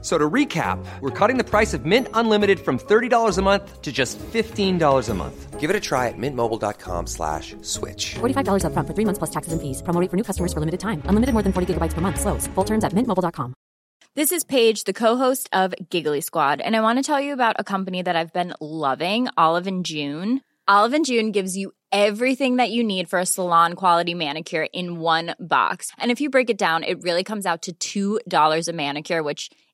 So to recap, we're cutting the price of Mint Unlimited from $30 a month to just $15 a month. Give it a try at mintmobile.com slash switch. $45 upfront for three months plus taxes and fees. Promo rate for new customers for limited time. Unlimited more than 40 gigabytes per month. Slows. Full terms at mintmobile.com. This is Paige, the co-host of Giggly Squad, and I want to tell you about a company that I've been loving, Olive and June. Olive and June gives you everything that you need for a salon quality manicure in one box. And if you break it down, it really comes out to $2 a manicure, which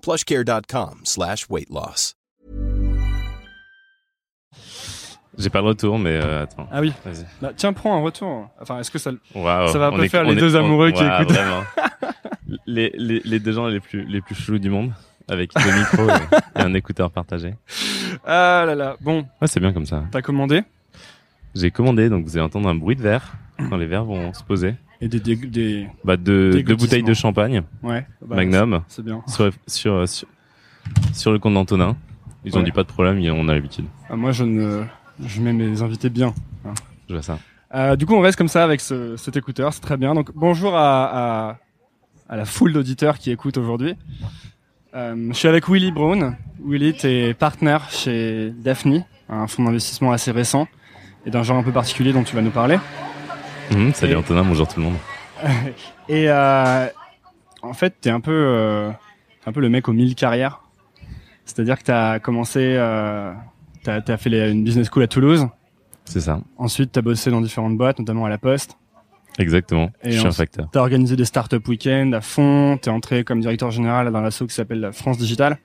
plushcare.com slash weight loss. J'ai pas le retour, mais euh, attends. Ah oui. Vas-y. Bah, tiens, prends un retour. Enfin, est-ce que ça, Waouh, ça va on pas est- faire les est- deux on- amoureux qui écoutent Vraiment. les, les, les deux gens les plus, les plus chelous du monde, avec deux micros et, et un écouteur partagé. Ah là là. Bon, Ouais, c'est bien comme ça. t'as commandé? J'ai commandé, donc vous allez entendre un bruit de verre quand les verres vont se poser. Et des, des, des- Bah, deux bouteilles de champagne, ouais. bah, Magnum, C'est bien. sur, sur, sur, sur le compte d'Antonin. Ils ont dit pas de problème, on a l'habitude. Ah, moi, je ne, je mets mes invités bien. Je vois ça. Euh, du coup, on reste comme ça avec ce, cet écouteur, c'est très bien. Donc, bonjour à, à, à la foule d'auditeurs qui écoutent aujourd'hui. Euh, je suis avec Willy Brown. Willy, t'es partenaire chez Daphne, un fonds d'investissement assez récent et d'un genre un peu particulier dont tu vas nous parler. Hum, salut Et- Antonin, bonjour tout le monde. Et euh, en fait, t'es un peu, euh, un peu le mec aux mille carrières. C'est-à-dire que t'as commencé, euh, t'as as fait les- une business school à Toulouse. C'est ça. Ensuite, t'as bossé dans différentes boîtes, notamment à la Poste. Exactement. Et je suis un facteur. T'as organisé des startup week-ends à fond. T'es entré comme directeur général dans l'asso qui s'appelle la France Digital.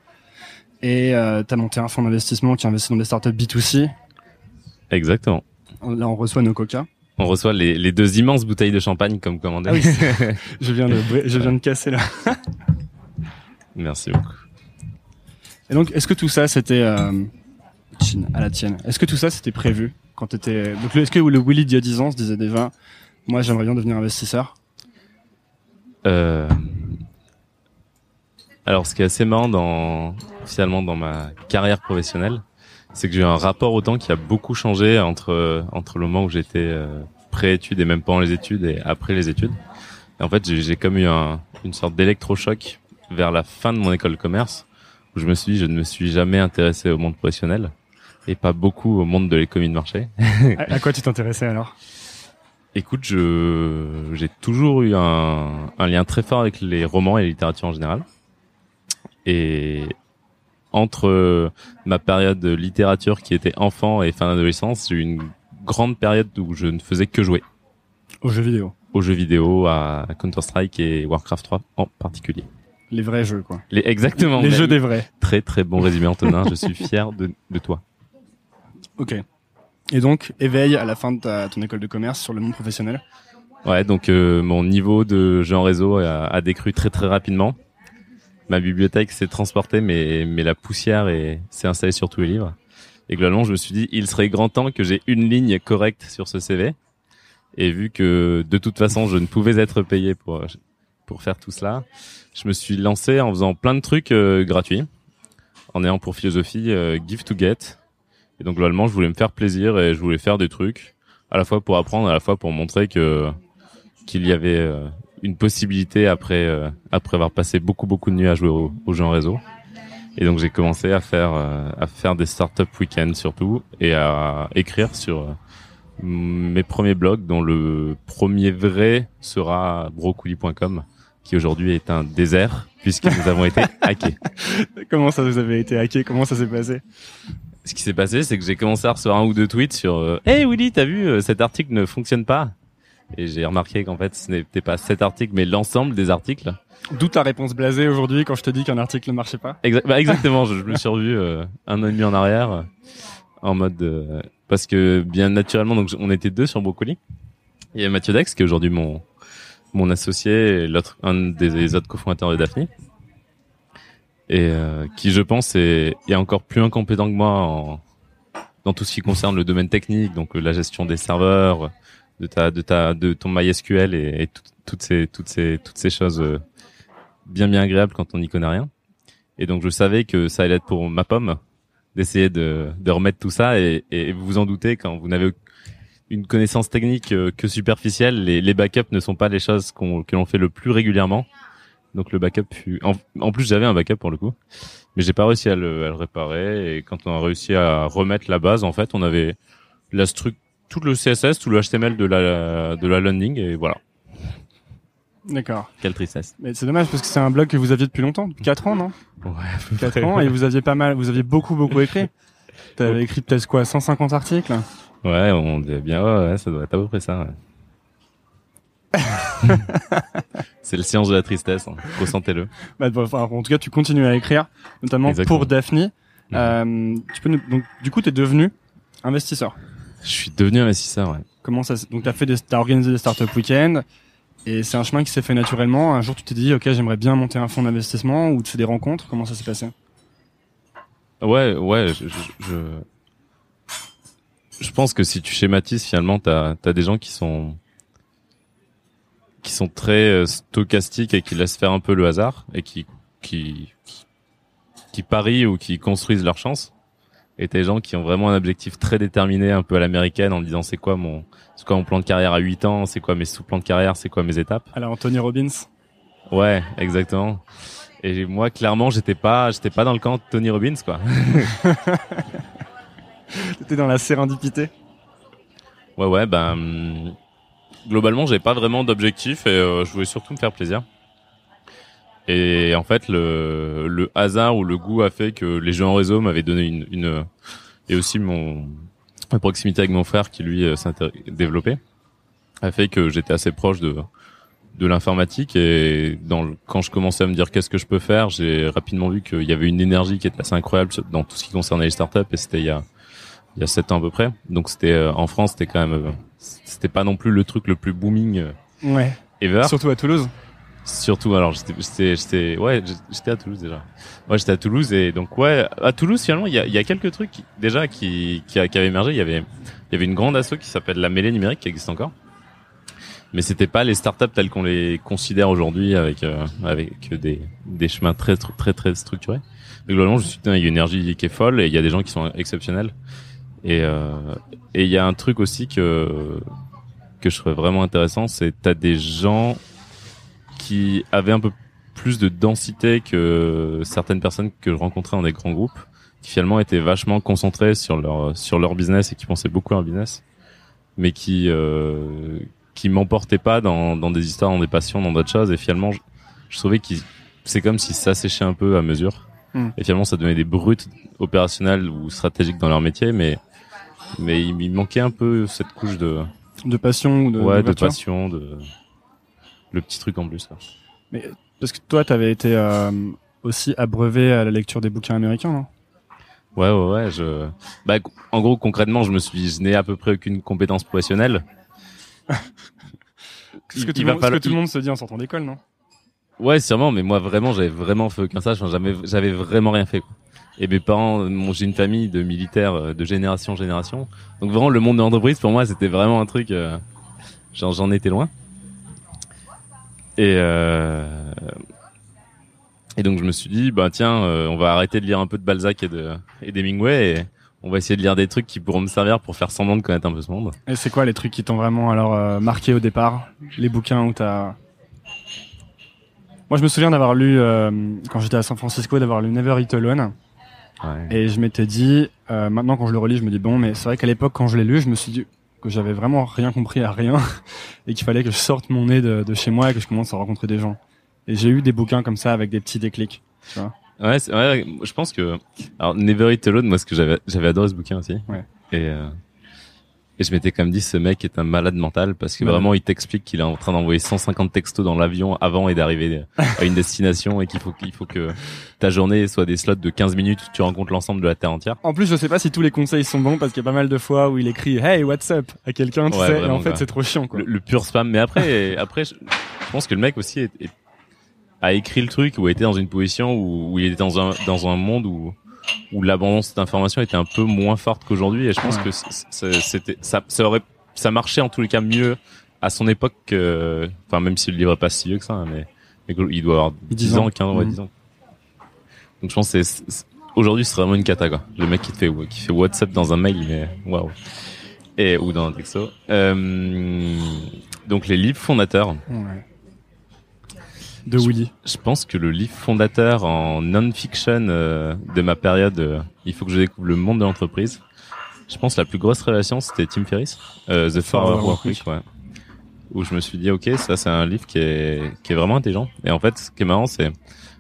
Et euh, t'as monté un fonds d'investissement qui investit dans des startups B2C. Exactement. Là, on reçoit nos coca. On reçoit les, les deux immenses bouteilles de champagne comme commandé. Ah oui, Je viens de, je viens de casser là. Merci beaucoup. Et donc, est-ce que tout ça, c'était euh, à la tienne Est-ce que tout ça, c'était prévu quand t'étais Donc, est-ce que le Willy d'il y a 10 ans se disait déjà, moi, j'aimerais bien devenir investisseur Euh... Alors, ce qui est assez marrant dans finalement dans ma carrière professionnelle, c'est que j'ai eu un rapport au temps qui a beaucoup changé entre entre le moment où j'étais euh, pré-études et même pendant les études et après les études. Et en fait, j'ai j'ai comme eu un, une sorte d'électrochoc vers la fin de mon école de commerce où je me suis dit, je ne me suis jamais intéressé au monde professionnel et pas beaucoup au monde de l'économie de marché. à, à quoi tu t'intéressais alors? Écoute, je j'ai toujours eu un, un lien très fort avec les romans et la littérature en général. Et entre ma période de littérature qui était enfant et fin d'adolescence, j'ai eu une grande période où je ne faisais que jouer Aux jeux vidéo. aux jeux vidéo, à Counter-Strike et Warcraft 3 en particulier. Les vrais jeux, quoi. Les, exactement. Les jeux des vrais. Très très bon résumé Antonin, je suis fier de, de toi. Ok. Et donc, éveil à la fin de ta, ton école de commerce sur le monde professionnel. Ouais, donc euh, mon niveau de jeu en réseau a, a décru très très rapidement. Ma bibliothèque s'est transportée, mais, mais la poussière est- s'est installée sur tous les livres. Et globalement, je me suis dit, il serait grand temps que j'ai une ligne correcte sur ce CV. Et vu que de toute façon, je ne pouvais être payé pour pour faire tout cela, je me suis lancé en faisant plein de trucs euh, gratuits, en ayant pour philosophie euh, give to get. Et donc globalement, je voulais me faire plaisir et je voulais faire des trucs à la fois pour apprendre, à la fois pour montrer que qu'il y avait euh, une possibilité après euh, après avoir passé beaucoup beaucoup de nuits à jouer au- aux jeux en réseau. Et donc j'ai commencé à faire euh, à faire des startup week-ends surtout et à écrire sur euh, mes premiers blogs dont le premier vrai sera brocoli.com qui aujourd'hui est un désert puisque nous avons été hackés. Comment ça vous avez été hacké Comment ça s'est passé? Ce qui s'est passé, c'est que j'ai commencé à recevoir un ou deux tweets sur euh, Hey Willy, t'as vu, cet article ne fonctionne pas ?» Et j'ai remarqué qu'en fait, ce n'était pas cet article, mais l'ensemble des articles. D'où ta réponse blasée aujourd'hui quand je te dis qu'un article ne marchait pas Exa- bah, exactement, je, je me suis revu euh, un an et demi en arrière, euh, en mode... euh, parce que bien naturellement, donc on était deux sur Brocoli. Il y a Mathieu Dex, qui est aujourd'hui mon, mon associé, et l'autre, un des autres cofondateurs de Daphne. Et qui, je pense, est, est encore plus incompétent que moi en, dans tout ce qui concerne le domaine technique, donc la gestion des serveurs, de ta, de ta, de ton MySQL et, et tout- toutes ces, toutes ces, toutes ces choses euh, bien, bien agréables quand on n'y connaît rien. Et donc je savais que ça allait être pour ma pomme d'essayer de, de remettre tout ça et, et vous vous en doutez quand vous n'avez une connaissance technique euh, que superficielle, les, les backups ne sont pas les choses qu'on, que l'on fait le plus régulièrement. Donc le backup. En, en plus j'avais un backup pour le coup, mais j'ai pas réussi à le, à le réparer et quand on a réussi à remettre la base, en fait, on avait la structure, tout le CSS, tout le HTML de la de la landing et voilà. D'accord. Quelle tristesse. Mais c'est dommage parce que c'est un blog que vous aviez depuis longtemps, depuis 4 ans, non? Ouais, 4 ans et vous aviez pas mal, vous aviez beaucoup beaucoup écrit. T'avais écrit peut-être quoi, 150 articles? Ouais, on dit bien, ouais, ouais, ça doit être à peu près ça. ouais. c'est le science de la tristesse, hein. ressentez-le. bah, bon, enfin, En tout cas, tu continues à écrire, notamment Exactement. pour Daphne. Euh, tu peux nous... donc du coup, t'es devenu investisseur. Je suis devenu investisseur, ouais. Comment ça Donc t'as fait des... t'as organisé des startup week-ends et c'est un chemin qui s'est fait naturellement. Un jour, tu t'es dit, ok, j'aimerais bien monter un fonds d'investissement ou tu fais des rencontres? Comment ça s'est passé? Ouais, ouais, je, je, je, je pense que si tu schématises, finalement, t'as, t'as des gens qui sont, qui sont très euh, stochastiques et qui laissent faire un peu le hasard et qui, qui, qui, qui parient ou qui construisent leur chance. Et t'as des gens qui ont vraiment un objectif très déterminé, un peu à l'américaine, en disant c'est quoi mon, c'est quoi mon plan de carrière à 8 ans, c'est quoi mes sous-plans de carrière, c'est quoi mes étapes? Alors Anthony Robbins. Ouais, exactement. Et moi, clairement, j'étais pas, j'étais pas dans le camp de Tony Robbins, quoi. T'étais dans la sérendipité? Ouais, ouais, ben globalement, j'avais pas vraiment d'objectif et euh, je voulais surtout me faire plaisir. Et en fait, le, le hasard ou le goût a fait que les jeux en réseau m'avaient donné une, une et aussi mon ma proximité avec mon frère qui lui euh, s'est développé a fait que j'étais assez proche de de l'informatique et dans le- quand je commençais à me dire qu'est-ce que je peux faire, j'ai rapidement vu qu'il y avait une énergie qui était assez incroyable dans tout ce qui concernait les startups et c'était il y a il y a sept ans à peu près. Donc c'était euh, en France, c'était quand même, c'était pas non plus le truc le plus booming euh, Ouais. ever. Surtout à Toulouse. Surtout, alors j'étais, j'étais, ouais, j'étais à Toulouse déjà. Ouais, j'étais à Toulouse et donc ouais, à Toulouse finalement, il y a, y a quelques trucs déjà qui, qui, qui avaient émergé. Il y avait, il y avait une grande asso qui s'appelle la mêlée numérique qui existe encore. Mais c'était pas les startups telles qu'on les considère aujourd'hui avec euh, avec des des chemins très très très, structurés. Mais globalement, je suis il y a une énergie qui est folle et il y a des gens qui sont exceptionnels. Et euh, et il y a un truc aussi que que je trouvais vraiment intéressant, c'est t'as des gens qui avaient un peu plus de densité que certaines personnes que je rencontrais dans des grands groupes, qui finalement étaient vachement concentrés sur leur sur leur business et qui pensaient beaucoup à leur business, mais qui euh, qui m'emportaient pas dans dans des histoires, dans des passions, dans d'autres choses. Et finalement, je, je trouvais que c'est comme si ça séchait un peu à mesure. Hmm. Et finalement, ça donnait des brutes opérationnelles ou stratégiques dans leur métier, mais mais il, il manquait un peu cette couche de De passion ou de ouais de passion, de le petit truc en plus. quoi. Parce que toi, t'avais été euh, aussi abreuvé à la lecture des bouquins américains, non? Ouais, ouais, ouais. Je... Bah, en gros, concrètement, je me suis, je n'ai à peu près aucune compétence professionnelle. Ce que, tout, va monde, ce que tout le monde se dit en sortant d'école, non? Ouais, sûrement, mais moi, vraiment, j'avais vraiment fait aucun stage. Jamais, j'avais vraiment rien fait. quoi. Et mes parents, j'ai une famille de militaires euh, de génération en génération. Donc vraiment, le monde de l'entreprise, pour moi, c'était vraiment un truc. euh, j'en, j'en étais loin. Et euh, et donc je me suis dit, bah tiens, euh, on va arrêter de lire un peu de Balzac et de et d'Hemingway et on va essayer de lire des trucs qui pourront me servir pour faire semblant de connaître un peu ce monde. Et c'est quoi les trucs qui t'ont vraiment alors euh, marqué au départ? Les bouquins où t'as Moi, je me souviens d'avoir lu, euh, quand j'étais à San Francisco, d'avoir lu Never Eat Alone. Ouais. Et je m'étais dit, euh, maintenant quand je le relis, je me dis bon, mais c'est vrai qu'à l'époque quand je l'ai lu, je me suis dit que j'avais vraiment rien compris à rien et qu'il fallait que je sorte mon nez de, de chez moi et que je commence à rencontrer des gens. Et j'ai eu des bouquins comme ça avec des petits déclics. Tu vois Ouais, c'est- ouais, je pense que alors Never Eat Alone, moi ce que j'avais j'avais adoré ce bouquin aussi. Ouais. Et euh, et je m'étais quand même dit ce mec est un malade mental parce que Ouais. vraiment il t'explique qu'il est en train d'envoyer 150 textos dans l'avion avant et d'arriver à une destination et qu'il faut qu'il faut que ta journée soit des slots de 15 minutes où tu rencontres l'ensemble de la terre entière. En plus, je sais pas si tous les conseils sont bons parce qu'il y a pas mal de fois où il écrit Hey, what's up? à quelqu'un, tu Ouais, sais, et en fait c'est trop chiant quoi. Le, le pur spam. Mais après après je, je pense que le mec aussi est- est- a écrit le truc ou a été dans une position où, où il était dans un dans un monde où où l'abondance d'informations était un peu moins forte qu'aujourd'hui et je pense que c'était ça ça aurait ça marchait en tous les cas mieux à son époque que enfin même si le livre est pas si vieux que ça hein, mais, il doit avoir 10, 10 ans ans. 15 ans ouais, Mhm. 10 ans donc je pense que c'est aujourd'hui c'est vraiment une cata quoi le mec qui te fait qui fait WhatsApp dans un mail mais waouh et ou dans un texto euh, donc les livres fondateurs Ouais. De Willy. je pense que le livre fondateur en non-fiction euh, de ma période, euh, il faut que je découvre le monde de l'entreprise. Je pense que la plus grosse relation, c'était Tim Ferriss, euh, The Four Hour Work Week, ouais. Où je me suis dit, ok, ça c'est un livre qui est, qui est vraiment intelligent. Et en fait, ce qui est marrant, c'est,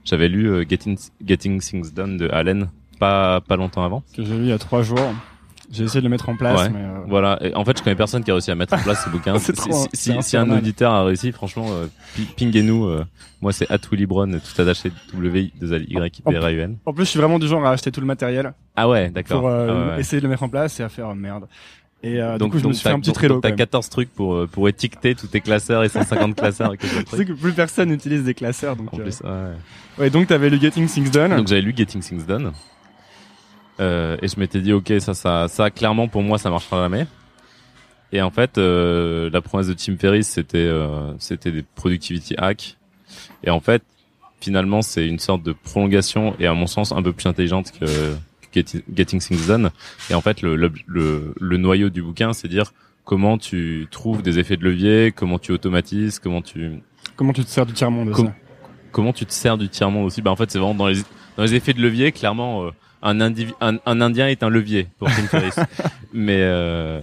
j'avais lu Getting, Getting Things Done de Allen pas, pas longtemps avant. que j'ai lu il y a trois jours. J'ai essayé de le mettre en place, Ouais. mais euh, Voilà. Et en fait, je connais personne qui a réussi à mettre en place ce bouquin. Si, si, un auditeur a réussi, franchement, euh, pi- pinguez-nous. euh, moi, c'est at Willy Brown, tout attaché w 2 y r u n en plus je suis vraiment du genre à acheter tout le matériel Ah ouais, d'accord. pour euh, Ah ouais, essayer de le mettre en place et à faire euh, merde. Et euh, donc, du coup, je me suis fait un petit Trello. T'as quand même. 14 trucs pour pour étiqueter tous tes classeurs et 150 classeurs autres Tu sais que plus personne n'utilise des classeurs, donc. En euh, plus, ouais. Ouais, donc t'avais lu Getting Things Done. Donc j'avais lu Getting Things Done euh, et je m'étais dit ok ça ça ça clairement pour moi ça marchera jamais. Et en fait euh, la promesse de Tim Ferriss c'était euh, c'était des productivity hacks et en fait finalement c'est une sorte de prolongation et à mon sens un peu plus intelligente que, Getting, Getting Things Done. Et en fait le le, le, le noyau du bouquin c'est dire comment tu trouves des effets de levier, comment tu automatises, comment tu Comment tu te sers du tiers-monde aussi Com- comment tu te sers du tiers monde aussi bah en fait c'est vraiment dans les dans les effets de levier clairement euh, un, indivi- un un indien est un levier pour Tim Ferriss. Mais euh,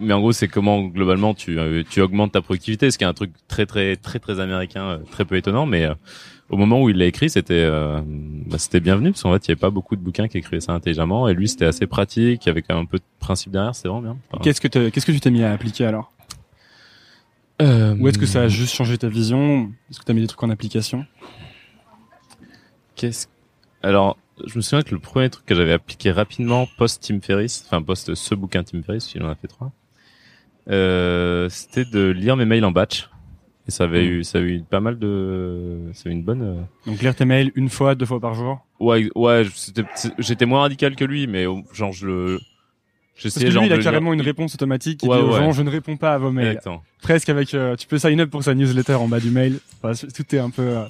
mais en gros c'est comment globalement tu euh, tu augmentes ta productivité ce qui est un truc très très très très américain euh, très peu étonnant. Mais euh, au moment où il l'a écrit c'était euh, bah, c'était bienvenu parce qu'en fait il y avait pas beaucoup de bouquins qui écrivaient ça intelligemment. Et lui c'était assez pratique il y avait quand même un peu de principe derrière c'est vraiment bien. Enfin, Qu'est-ce que t'as- qu'est-ce que tu t'es mis à appliquer alors? Euh, Ou est-ce que ça a juste changé ta vision? Est-ce que t'as mis des trucs en application? Qu'est-ce Alors, je me souviens que le premier truc que j'avais appliqué rapidement post Tim Ferriss, enfin post ce bouquin Tim Ferriss, il en a fait trois, euh, c'était de lire mes mails en batch. Et ça avait Mm. eu, ça a eu pas mal de, ça a eu une bonne. euh, Donc lire tes mails une fois, deux fois par jour? Ouais, ouais, j'étais moins radical que lui, mais genre je le, Parce que lui, genre il a carrément une réponse automatique qui Ouais, dit aux ouais. gens je ne réponds pas à vos mails. Exactement. Presque avec, euh, tu peux sign up pour sa newsletter en bas du mail. Enfin, tout est un peu. euh,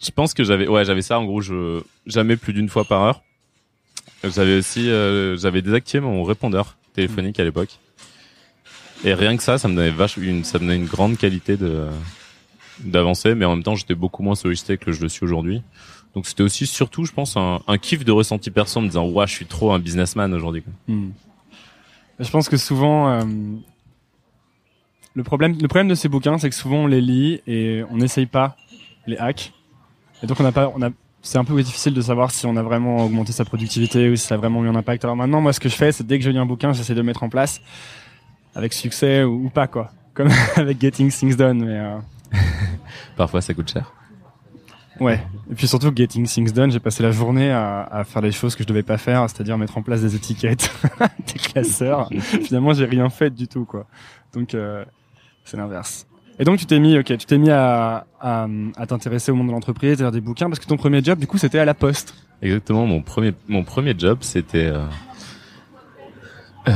Je pense que j'avais, ouais, j'avais ça en gros, je jamais plus d'une fois par heure. J'avais aussi, euh, j'avais désactivé mon répondeur téléphonique à l'époque. Et rien que ça, ça me donnait vache, une, ça me donnait une grande qualité de d'avancer, mais en même temps, j'étais beaucoup moins sollicité que je le suis aujourd'hui. Donc c'était aussi surtout, je pense, un, un kiff de ressenti perso en me disant, ouais, je suis trop un businessman aujourd'hui. hmm. Je pense que souvent, euh, le problème, le problème de ces bouquins, c'est que souvent on les lit et on n'essaye pas les hacks. Et donc on n'a pas, on a, c'est un peu difficile de savoir si on a vraiment augmenté sa productivité ou si ça a vraiment eu un impact. Alors maintenant, moi, ce que je fais, c'est dès que je lis un bouquin, j'essaie de le mettre en place avec succès ou, ou pas, quoi. Comme avec Getting Things Done, mais euh, Parfois, ça coûte cher. ouais. Et puis surtout, Getting Things Done, j'ai passé la journée à, à faire les choses que je devais pas faire, c'est-à-dire mettre en place des étiquettes, des classeurs. Finalement, j'ai rien fait du tout, quoi. Donc, euh, c'est l'inverse. Et donc, tu t'es mis, ok, tu t'es mis à, à, à t'intéresser au monde de l'entreprise, à lire des bouquins, parce que ton premier job, du coup, c'était à la poste. Exactement. Mon premier, mon premier job, c'était, euh, euh,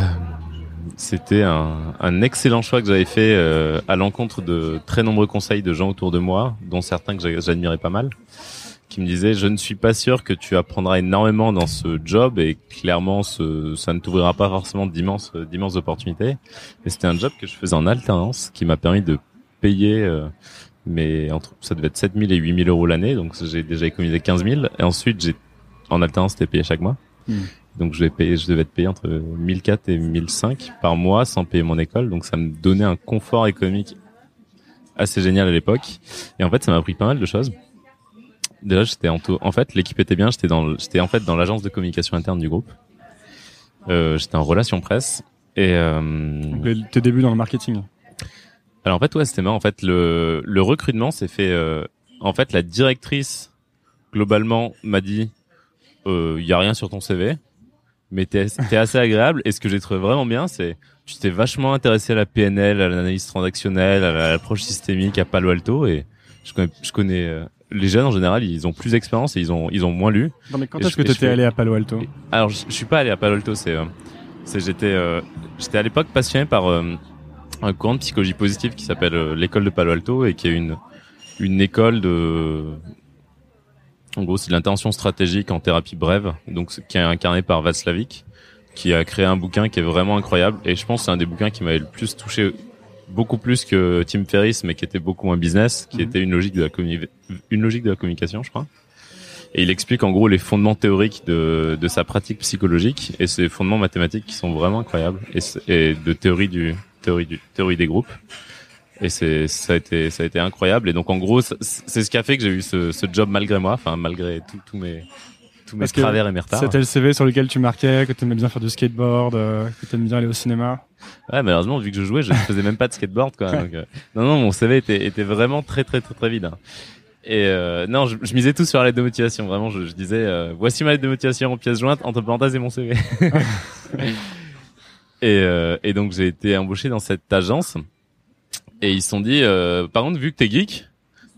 c'était un, un excellent choix que j'avais fait euh, à l'encontre de très nombreux conseils de gens autour de moi, dont certains que j'a- j'admirais pas mal, qui me disaient je ne suis pas sûr que tu apprendras énormément dans ce job et clairement ce, ça ne t'ouvrira pas forcément d'immenses, d'immenses opportunités. Mais c'était un job que je faisais en alternance, qui m'a permis de payer, euh, mais entre, ça devait être 7000 et 8000 euros l'année, donc j'ai déjà économisé 15 000. Et ensuite, j'ai, en alternance, c'était payé chaque mois. Hmm. Donc je, vais payer, je devais être payé entre 1004 et 1005 par mois sans payer mon école. Donc ça me donnait un confort économique assez génial à l'époque. Et en fait, ça m'a appris pas mal de choses. Déjà, j'étais en, taux- en fait, l'équipe était bien. J'étais dans, j'étais en fait dans l'agence de communication interne du groupe. Euh, j'étais en relation presse. Et euh, Donc, tes débuts dans le marketing. Alors en fait, ouais, c'était marrant. En fait, le, le recrutement s'est fait. euh, en fait, la directrice globalement m'a dit, il y a rien sur ton CV, mais t'es t'es assez agréable. Et ce que j'ai trouvé vraiment bien, c'est tu t'es vachement intéressé à la PNL, à l'analyse transactionnelle, à l'approche systémique, à Palo Alto. Et je connais, je connais euh, les jeunes en général, ils ont plus d'expérience et ils ont ils ont moins lu. Non, mais quand est-ce que tu étais allé à Palo Alto? Alors, je, je suis pas allé à Palo Alto. C'est, euh, c'est j'étais, euh, j'étais à l'époque passionné par euh, un courant de psychologie positive qui s'appelle euh, l'école de Palo Alto et qui est une une école de, en gros, c'est de l'intervention stratégique en thérapie brève, donc qui est incarné par Václavic, qui a créé un bouquin qui est vraiment incroyable. Et je pense que c'est un des bouquins qui m'avait le plus touché, beaucoup plus que Tim Ferriss, mais qui était beaucoup moins business, qui Mhm. était une logique de la une logique de la communication, je crois. Et il explique en gros les fondements théoriques de, de sa pratique psychologique et ses fondements mathématiques qui sont vraiment incroyables et de théorie du théorie du théorie des groupes. Et c'est ça a été ça a été incroyable et donc en gros c'est ce qui a fait que j'ai eu ce, ce job malgré moi, enfin malgré tous mes tous mes travers et mes retards. C'était le CV sur lequel tu marquais que tu aimais bien faire du skateboard, euh, que tu aimais bien aller au cinéma. Ouais, malheureusement, vu que je jouais, je faisais même pas de skateboard, quoi. Donc, euh, non, non, mon CV était, était vraiment très, très, très, très vide. hein. Et euh, non, je, je misais tout sur la lettre de motivation. Vraiment, je, je disais, euh, voici ma lettre de motivation en pièce jointe, entre parenthèses et mon CV. et, euh, et donc, j'ai été embauché dans cette agence. Et ils se sont dit, euh, par contre, vu que t'es geek,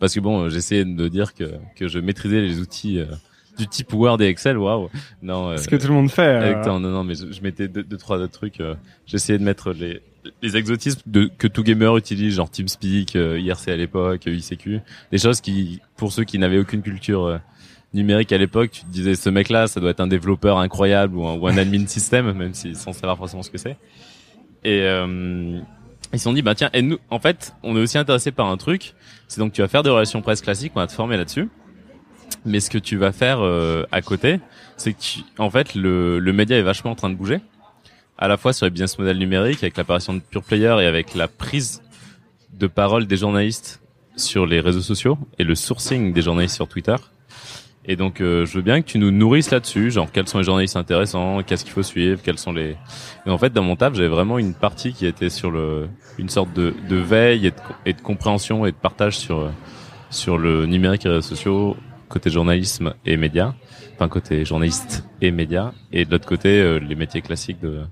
parce que bon, j'essayais de dire que, que je maîtrisais les outils euh, du type Word et Excel, waouh. Non, euh, Ce que tout le monde fait. euh, non, non, mais je, je mettais deux, deux, trois autres trucs. euh, J'essayais de mettre les, les exotismes de, que tout gamer utilise, genre TeamSpeak, euh, IRC à l'époque, euh, ICQ. Des choses qui, pour ceux qui n'avaient aucune culture euh, numérique à l'époque, tu te disais, ce mec-là, ça doit être un développeur incroyable ou un, ou un admin système, même si, sans savoir forcément ce que c'est. Et euh, ils se sont dit, bah tiens, et nous, en fait, on est aussi intéressé par un truc, c'est donc tu vas faire des relations presse classiques, on va te former là-dessus. Mais ce que tu vas faire euh, à côté, c'est que tu, en fait le, le média est vachement en train de bouger, à la fois sur les business models numériques avec l'apparition de pure player et avec la prise de parole des journalistes sur les réseaux sociaux et le sourcing des journalistes sur Twitter. Et donc euh, je veux bien que tu nous nourrisses là-dessus, genre quels sont les journalistes intéressants, qu'est-ce qu'il faut suivre, quels sont les. Et en fait dans mon taf j'avais vraiment une partie qui était sur le une sorte de, veille et de, compréhension et de partage sur sur le numérique et les réseaux sociaux côté journalisme et médias, enfin côté journaliste et médias, et de l'autre côté euh, les métiers classiques de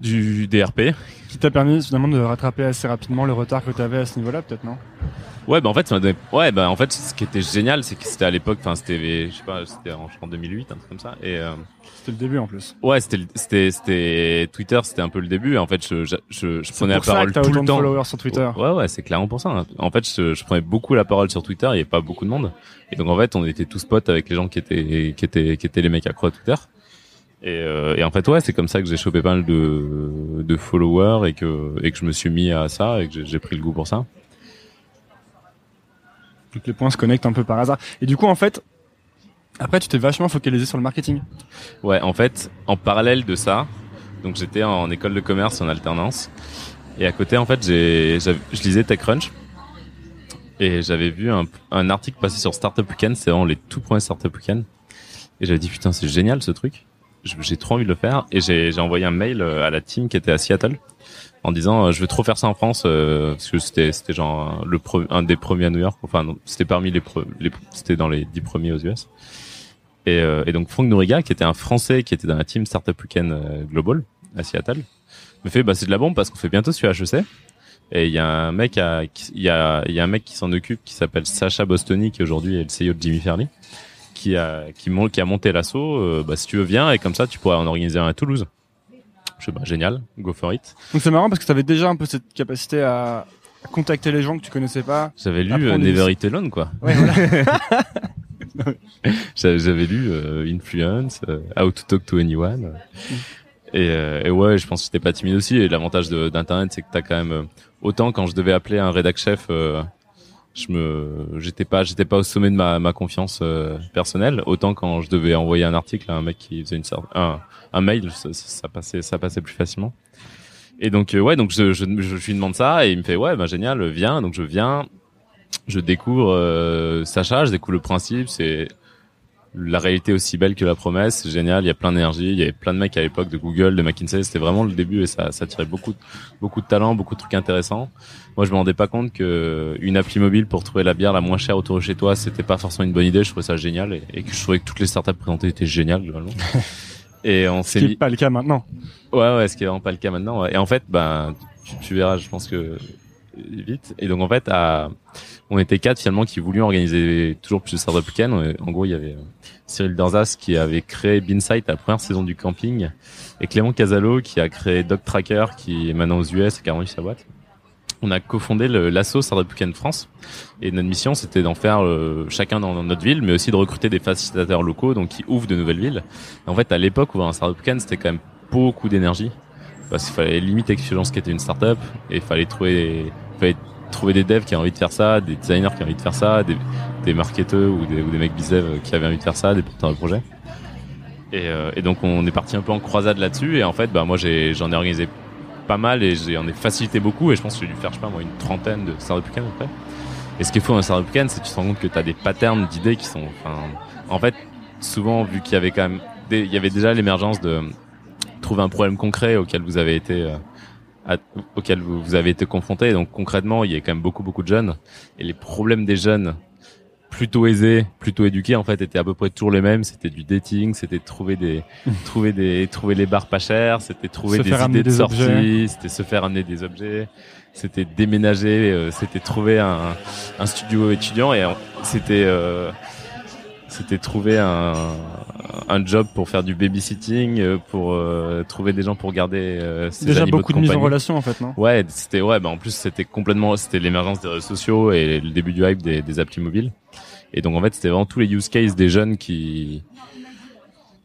du DRP. Qui t'a permis finalement de rattraper assez rapidement le retard que tu avais à ce niveau-là, peut-être, non? Ouais, bah en fait, ça m'a donné... ouais, bah en fait, ce qui était génial, c'est que c'était à l'époque, enfin c'était, je sais pas, c'était en, je crois, en 2008, un truc comme ça, et euh, C'était le début en plus. ouais, c'était, c'était, c'était Twitter, c'était un peu le début. En fait, je, je, je, prenais la parole tout le temps. followers sur Twitter. Ouais, ouais, c'est clairement pour ça. hein. En fait, je, je prenais beaucoup la parole sur Twitter. Il n'y avait pas beaucoup de monde. Et donc, en fait, on était tous potes avec les gens qui étaient, qui étaient, qui étaient les mecs accro à Twitter. Et, euh, et en fait, ouais, c'est comme ça que j'ai chopé pas mal de, de followers et que, et que je me suis mis à ça et que j'ai pris le goût pour ça. Les points se connectent un peu par hasard. Et du coup, en fait, après, tu t'es vachement focalisé sur le marketing. Ouais, en fait, en parallèle de ça, donc j'étais en école de commerce en alternance. Et à côté, en fait, j'ai, je lisais TechCrunch. Et j'avais vu un, un article passer sur Startup Weekend, c'est vraiment les tout premiers Startup Weekend. Et j'avais dit, putain, c'est génial ce truc. J'ai trop envie de le faire. Et j'ai j'ai envoyé un mail euh, à la team qui était à Seattle en disant, euh, je veux trop faire ça en France, euh, parce que c'était genre le pre- un des premiers à New York. Enfin, c'était parmi les, c'était dans les dix premiers aux US. Et, euh, donc Franck Nouriga, qui était un Français qui était dans la team Startup Weekend euh, Global à Seattle, me fait bah c'est de la bombe parce qu'on fait bientôt sur HEC. Et il y a un mec qui- s'en occupe qui s'appelle Sacha Bostoni qui aujourd'hui est le CEO de Jimmy Fairley, qui a monté l'assaut. Euh, bah si tu veux viens et comme ça tu pourrais en organiser un à Toulouse. Je sais pas, génial, go for it. Donc c'est marrant parce que tu avais déjà un peu cette capacité à à contacter les gens que tu connaissais pas. J'avais lu euh, Never It Alone quoi. Ouais, voilà. J'avais lu euh, Influence, euh, How to Talk to Anyone. Et, euh, et ouais, je pense que j'étais pas timide aussi. Et l'avantage d'internet, c'est que t'as quand même autant quand je devais appeler un rédac chef, je me, j'étais pas, j'étais pas au sommet de ma, ma confiance euh, personnelle. Autant quand je devais envoyer un article à un mec qui faisait une un, un mail, ça, ça passait, ça passait plus facilement. Et donc euh, ouais, donc je, je, je, lui demande ça et il me fait ouais, bah génial, viens. Donc je viens, je découvre euh, Sacha, je découvre le principe, c'est la réalité aussi belle que la promesse, c'est génial, il y a plein d'énergie, il y avait plein de mecs à l'époque de Google, de McKinsey, c'était vraiment le début et ça, ça tirait beaucoup, beaucoup de talents, beaucoup de trucs intéressants. Moi, je me rendais pas compte que une appli mobile pour trouver la bière la moins chère autour de chez toi, c'était pas forcément une bonne idée. Je trouvais ça génial et que je trouvais que toutes les startups présentées étaient géniales globalement. et on Ce s'est qui mis, n'est pas le cas maintenant. Ouais, ouais, ce qui est vraiment pas le cas maintenant. ouais. Et en fait, ben, tu, tu verras, je pense que vite. Et donc en fait, à, on était quatre finalement qui voulions organiser toujours plus de startup week-end. En gros, il y avait euh, Cyril Dorzas qui avait créé Binsight la première saison du camping, et Clément Casalo qui a créé Dog Tracker, qui est maintenant aux US et qui a vendu sa boîte. On a cofondé l'asso Startup Weekend France et notre mission c'était d'en faire euh, chacun dans notre ville mais aussi de recruter des facilitateurs locaux donc qui ouvrent de nouvelles villes. En fait à l'époque ouvrir un Startup Weekend c'était quand même beaucoup d'énergie parce qu'il fallait limite expliquer ce qu'était une startup et il fallait trouver fallait trouver des devs qui avaient envie de faire ça, des designers qui avaient envie de faire ça, des, marketeurs ou des, ou des mecs qui avaient envie de faire ça, des porteurs de projets. Et, euh, et donc on est parti un peu en croisade là-dessus et en fait bah moi j'en ai organisé pas mal et j'en ai facilité beaucoup et je pense que j'ai dû faire je sais pas moi une trentaine de startup à peu près. Et ce qu'il faut dans un startup weekend c'est que tu te rends compte que tu as des patterns d'idées qui sont enfin en fait souvent vu qu'il y avait quand même des, il y avait déjà l'émergence de trouver un problème concret auquel vous avez été euh, auquel vous, vous avez été confronté. Donc concrètement, il y a quand même beaucoup beaucoup de jeunes et les problèmes des jeunes plutôt aisés, plutôt éduqués en fait étaient à peu près toujours les mêmes. C'était du dating, c'était trouver des trouver des trouver les bars pas chers, c'était trouver Se des idées de des sortie, objets. c'était se faire amener des objets, c'était déménager, euh, c'était trouver un, un studio étudiant et on- c'était euh, c'était trouver un, un job pour faire du babysitting, euh, pour euh, trouver des gens pour garder euh, ses Déjà animaux beaucoup de mise en relation en fait, non? Ouais, c'était ouais, bah en plus c'était complètement c'était l'émergence des réseaux sociaux et le début du hype des, des applis mobiles. Et donc en fait, c'était vraiment tous les use cases des jeunes qui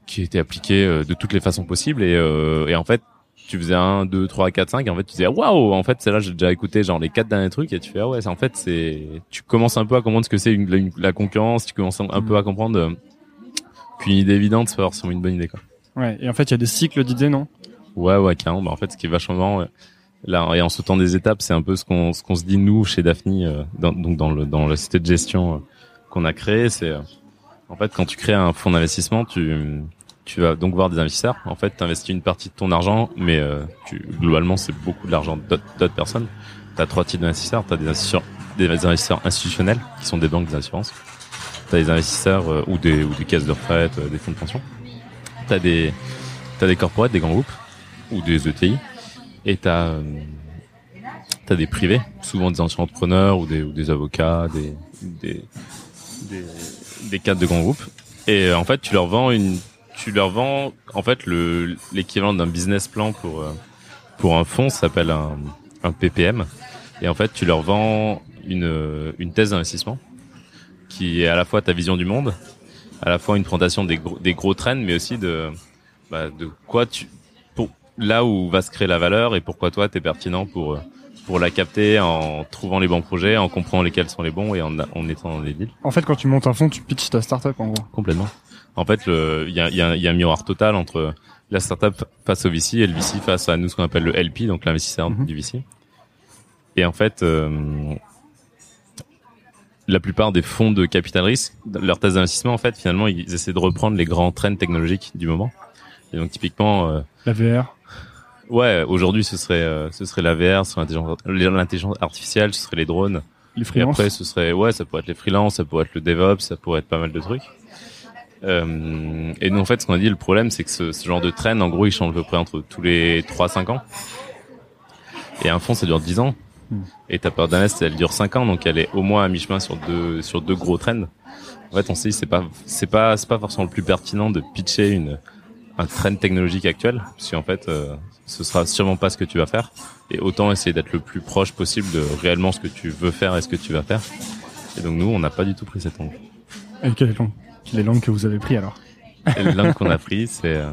qui étaient appliqués euh, de toutes les façons possibles. Et euh, et en fait, tu faisais un, deux, trois, quatre, cinq et en fait tu disais waouh, en fait, c'est là j'ai déjà écouté genre les quatre derniers trucs et tu fais ah ouais, c'est en fait c'est tu commences un peu à comprendre ce que c'est une, une- la concurrence, tu commences un, peu à comprendre euh, qu'une idée évidente c'est pas forcément une bonne idée quoi. Ouais. Et en fait, il y a des cycles d'idées, non? Ouais, ouais, carrément. Bah, en fait, ce qui est vachement marrant, là, et en sautant des étapes, c'est un peu ce qu'on ce qu'on se dit nous chez Daphne, euh, dans, donc dans le dans la société de gestion euh, qu'on a créée. C'est euh, en fait quand tu crées un fonds d'investissement, tu tu vas donc voir des investisseurs. En fait, tu investis une partie de ton argent, mais tu, globalement, c'est beaucoup de l'argent d'autres personnes. Tu as trois types d'investisseurs. Tu as des investisseurs, des investisseurs institutionnels, qui sont des banques d'assurance. Tu as des investisseurs euh, ou, des, ou caisses de retraite, euh, des fonds de pension. Tu as des, t'as des corporates, des grands groupes, ou des ETI. Et tu as, des privés, souvent des anciens entrepreneurs ou des, avocats, des, cadres de grands groupes. Et euh, en fait, tu leur vends une, tu leur vends en fait le l'équivalent d'un business plan pour euh, pour un fonds, ça s'appelle un, un PPM. Et en fait, tu leur vends une euh, une thèse d'investissement qui est à la fois ta vision du monde, à la fois une présentation des gros, des gros trends, mais aussi de bah, de quoi tu pour là où va se créer la valeur et pourquoi toi t'es pertinent pour pour la capter en trouvant les bons projets, en comprenant lesquels sont les bons et en, en étant dans les deals. En fait, quand tu montes un fonds, tu pitches ta startup en gros. Complètement. En fait, il y a, y, a, y a un miroir total entre la startup face au VC et le VC face à nous ce qu'on appelle le LP, donc l'investisseur Mhm. du VC. Et en fait, euh, la plupart des fonds de capital risque, leur thèse d'investissement, en fait, finalement, ils essaient de reprendre les grands trends technologiques du moment. Et donc, typiquement, euh, La VR. ouais, aujourd'hui, ce serait, euh, ce serait la VR, ce serait l'intelligence- artificielle, ce serait les drones. Les Et freelances. après, ce serait, ouais, ça pourrait être les freelances, ça pourrait être le DevOps, ça pourrait être pas mal de trucs. Euh, et nous, en fait, ce qu'on a dit, le problème, c'est que ce, ce genre de trend, en gros, il change à peu près entre tous les 3-5 ans. Et un fonds, ça dure 10 ans. Et ta période d'invest, elle dure 5 ans, donc elle est au moins à mi-chemin sur deux, sur deux gros trends. En fait, on s'est dit, c'est pas, c'est pas, c'est pas forcément le plus pertinent de pitcher une, un trend technologique actuel, parce qu'en fait, euh, ce sera sûrement pas ce que tu vas faire. Et autant essayer d'être le plus proche possible de réellement ce que tu veux faire et ce que tu vas faire. Et donc nous, on n'a pas du tout pris cet angle. Et quelle langue Quelle est langue que vous avez pris alors? L'angle qu'on a pris, c'est, euh,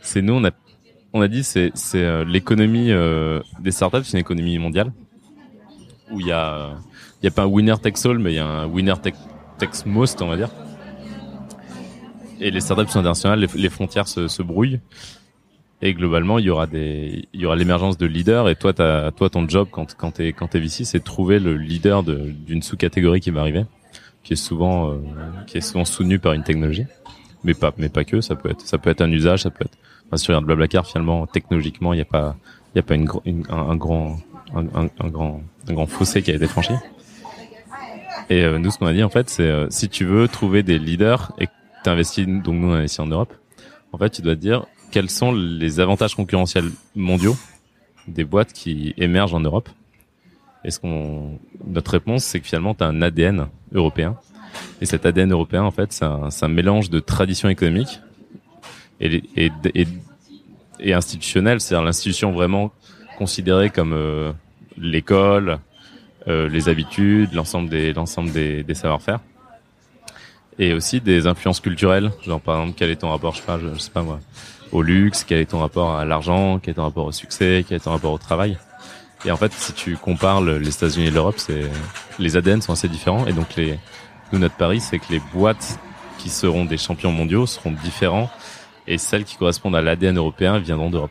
c'est nous, on a on a dit c'est c'est euh, l'économie euh, des startups, c'est une économie mondiale où il y a il y a pas un winner takes all, mais il y a un winner take- most, on va dire. Et les startups sont internationales, les, frontières se, se brouillent. Et globalement, il y aura des, il y aura l'émergence de leaders. Et toi, t'as, toi, ton job quand quand t'es quand t'es VC, c'est de trouver le leader de- d'une sous-catégorie qui va arriver, qui est souvent euh, qui est souvent soutenu par une technologie, mais pas mais pas que. Ça peut être ça peut être un usage, ça peut être. Enfin, si tu regardes Blablacar, finalement, technologiquement, il n'y a pas il y a pas une, une- un, grand un grand un grand fossé qui a été franchi. Et euh, nous, ce qu'on a dit en fait, c'est euh, si tu veux trouver des leaders et que tu investis, donc nous on a investi en Europe, en fait, tu dois te dire quels sont les avantages concurrentiels mondiaux des boîtes qui émergent en Europe. Et ce qu'on, notre réponse, c'est que finalement, tu as un ADN européen. Et cet ADN européen, en fait, c'est un, un mélange de traditions économiques et, et, institutionnelles, c'est-à-dire l'institution vraiment considérée comme euh, l'école, euh, les habitudes, l'ensemble des l'ensemble des, des savoir-faire, et aussi des influences culturelles, genre par exemple quel est ton rapport, je sais pas, je, sais pas moi, au luxe, quel est ton rapport à l'argent, quel est ton rapport au succès, quel est ton rapport au travail. Et en fait, si tu compares le- les États-Unis et l'Europe, c'est les ADN sont assez différents, et donc les nous notre pari, c'est que les boîtes qui seront des champions mondiaux seront différents, et celles qui correspondent à l'ADN européen viendront d'Europe.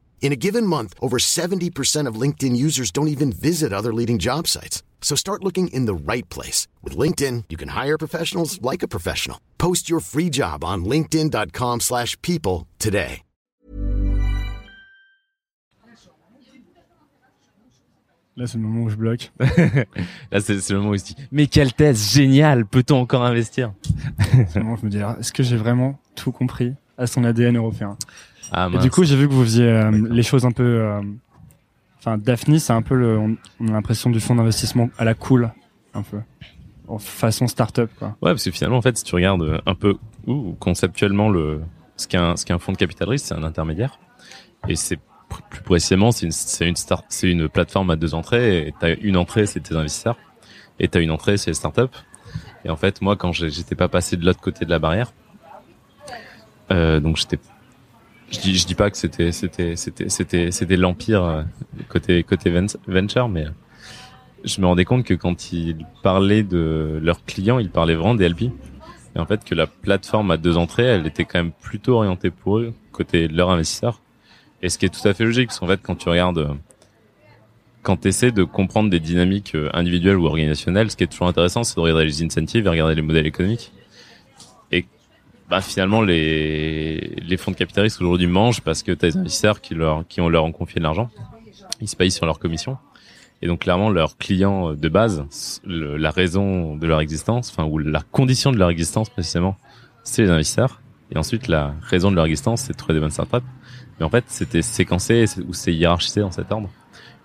In a given month, over 70% of LinkedIn users don't even visit other leading job sites. So start looking in the right place. With LinkedIn, you can hire professionals like a professional. Post your free job on linkedin.com/people slash people today. Là, c'est le moment où je bloque. Là, c'est le moment où il se dit mais quelle thèse géniale, peut-on encore investir? C'est le moment où je me dis, est-ce que j'ai vraiment tout compris à son ADN européen? Ah Et du coup, j'ai vu que vous faisiez euh, les choses un peu. euh, Enfin, Daphne, c'est un peu le. On on a l'impression du fonds d'investissement à la cool, un peu, en façon start-up, quoi. Ouais, parce que finalement, en fait, si tu regardes euh, un peu ouh, conceptuellement le ce qu'est un, ce qu'est un fonds de capital risque, c'est un intermédiaire. Et c'est plus précisément, c'est une, une start, une plateforme à deux entrées. Et t'as une entrée, c'est tes investisseurs, et t'as une entrée, c'est les startups. Et en fait, moi, quand j'étais pas passé de l'autre côté de la barrière, euh, donc j'étais, je dis, je dis pas que c'était, c'était, c'était, c'était, c'était l'empire euh, côté côté ven- venture, mais euh, je me rendais compte que quand ils parlaient de leurs clients, ils parlaient vraiment des LP. Et en fait, que la plateforme à deux entrées, elle était quand même plutôt orientée pour eux, côté de leurs investisseurs. Et ce qui est tout à fait logique, parce qu'en fait, quand tu regardes, euh, quand tu essaies de comprendre des dynamiques individuelles ou organisationnelles, ce qui est toujours intéressant, c'est de regarder les incentives et regarder les modèles économiques. Bah, finalement, les, les fonds de capitalistes aujourd'hui mangent parce que tu as des investisseurs qui, leur, qui ont leur ont confié de l'argent. Ils se payent sur leur commission. Et donc clairement, leurs clients de base, le- la raison de leur existence, enfin ou la condition de leur existence précisément, c'est les investisseurs. Et ensuite, la raison de leur existence, c'est de trouver des bonnes startups. Mais en fait, c'était séquencé ou c'est hiérarchisé dans cet ordre.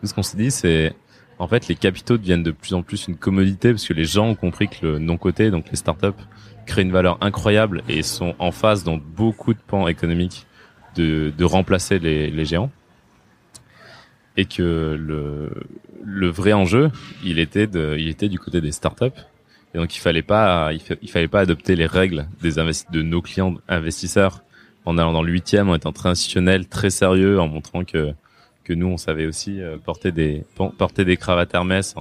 Nous, ce qu'on s'est dit, c'est en fait les capitaux deviennent de plus en plus une commodité parce que les gens ont compris que le non-coté, donc les startups, créent une valeur incroyable et sont en phase dans beaucoup de pans économiques de, de remplacer les, les géants et que le, le vrai enjeu, il était, de, il était du côté des startups. Et donc il fallait il, fa- il fallait pas adopter les règles des de nos clients investisseurs en allant dans le huitième, en étant très institutionnel, très sérieux, en montrant que que nous on savait aussi euh, porter des porter des cravates Hermès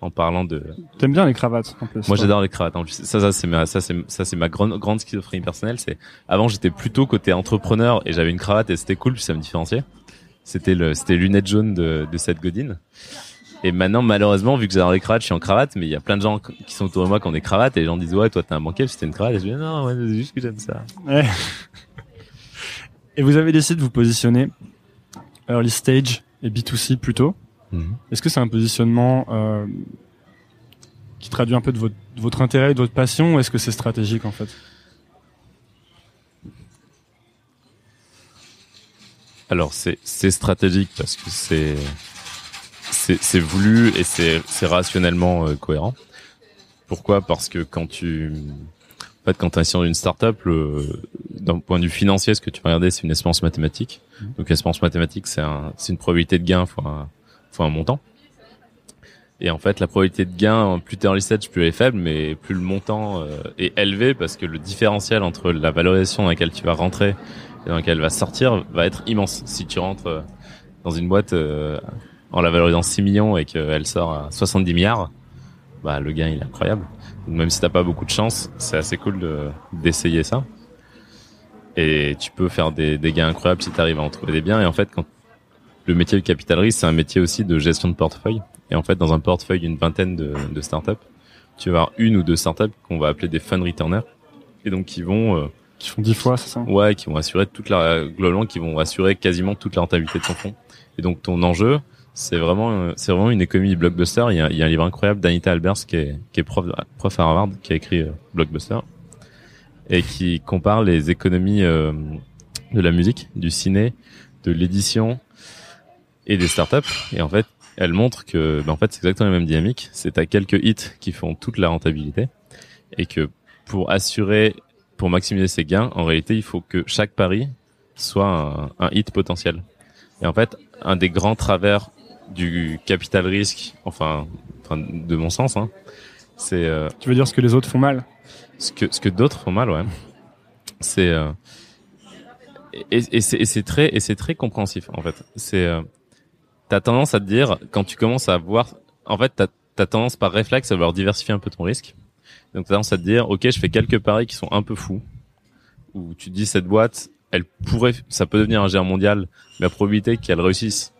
en parlant de. T'aimes bien les cravates en plus. Moi j'adore les cravates. En plus, ça ça c'est ma ça c'est ça c'est ma grande grande schizophrénie personnelle. C'est avant j'étais plutôt côté entrepreneur et j'avais une cravate et c'était cool puis ça me différenciait. C'était le c'était lunettes jaunes de de Seth Godin. Et maintenant, malheureusement, vu que j'adore les cravates, je suis en cravate, mais il y a plein de gens qui sont autour de moi qui ont des cravates et les gens disent ouais, toi t'es un banquier, c'était une cravate. Et je dis non, ouais, c'est juste que j'aime ça. Ouais. Et vous avez décidé de vous positionner early stage et B2C plutôt. Mhm. Est-ce que c'est un positionnement euh, qui traduit un peu de votre, de votre intérêt, de votre passion, ou est-ce que c'est stratégique en fait? Alors c'est stratégique parce que c'est c'est voulu et c'est c'est rationnellement euh, cohérent. Pourquoi? Parce que quand tu en fait quand tu es dans une startup le d'un point de vue financier ce que tu vas regarder c'est une espérance mathématique. Donc l'espérance mathématique c'est un c'est une probabilité de gain fois un, fois un montant. Et en fait la probabilité de gain plus t'es early stage plus elle est faible mais plus le montant euh, est élevé parce que le différentiel entre la valorisation dans laquelle tu vas rentrer et dans laquelle elle va sortir va être immense. Si tu rentres euh, dans une boîte euh, en la valorisant 6 millions et qu'elle sort à 70 milliards, bah le gain il est incroyable. Donc, même si t'as pas beaucoup de chance, c'est assez cool de d'essayer ça. Et tu peux faire des, des gains incroyables si tu arrives à en trouver des biens. Et en fait, quand le métier de capital risque, c'est un métier aussi de gestion de portefeuille. Et en fait, dans un portefeuille d'une vingtaine de, de startups, tu vas avoir une ou deux startups qu'on va appeler des fund returners. Et donc, qui vont euh, Qui font 10 fois, c'est ça? Ouais, qui vont assurer toute la globalement qui vont assurer quasiment toute la rentabilité de ton fonds. Et donc ton enjeu, c'est vraiment euh, c'est vraiment une économie blockbuster. Il y a, il y a un livre incroyable d'Anita Albers qui est qui est prof prof à Harvard qui a écrit euh, Blockbuster et qui compare les économies euh, de la musique, du ciné, de l'édition et des startups. Et en fait, elle montre que ben, en fait c'est exactement la même dynamique. C'est à quelques hits qui font toute la rentabilité et que pour assurer pour maximiser ses gains, en réalité, il faut que chaque pari soit un, un hit potentiel. Et en fait, un des grands travers du capital risque, enfin, enfin de mon sens, hein, c'est euh, Tu veux dire ce que les autres font mal? ce que ce que d'autres font mal, ouais. C'est euh, et, et c'est et c'est très et c'est très compréhensif en fait. C'est euh, t'as tendance à te dire quand tu commences à voir, en fait, t'as as tendance par réflexe à vouloir diversifier un peu ton risque. Donc t'as tendance à te dire, ok, je fais quelques paris qui sont un peu fous, où tu dis cette boîte, elle pourrait, ça peut devenir un géant mondial, mais la probabilité qu'elle réussisse,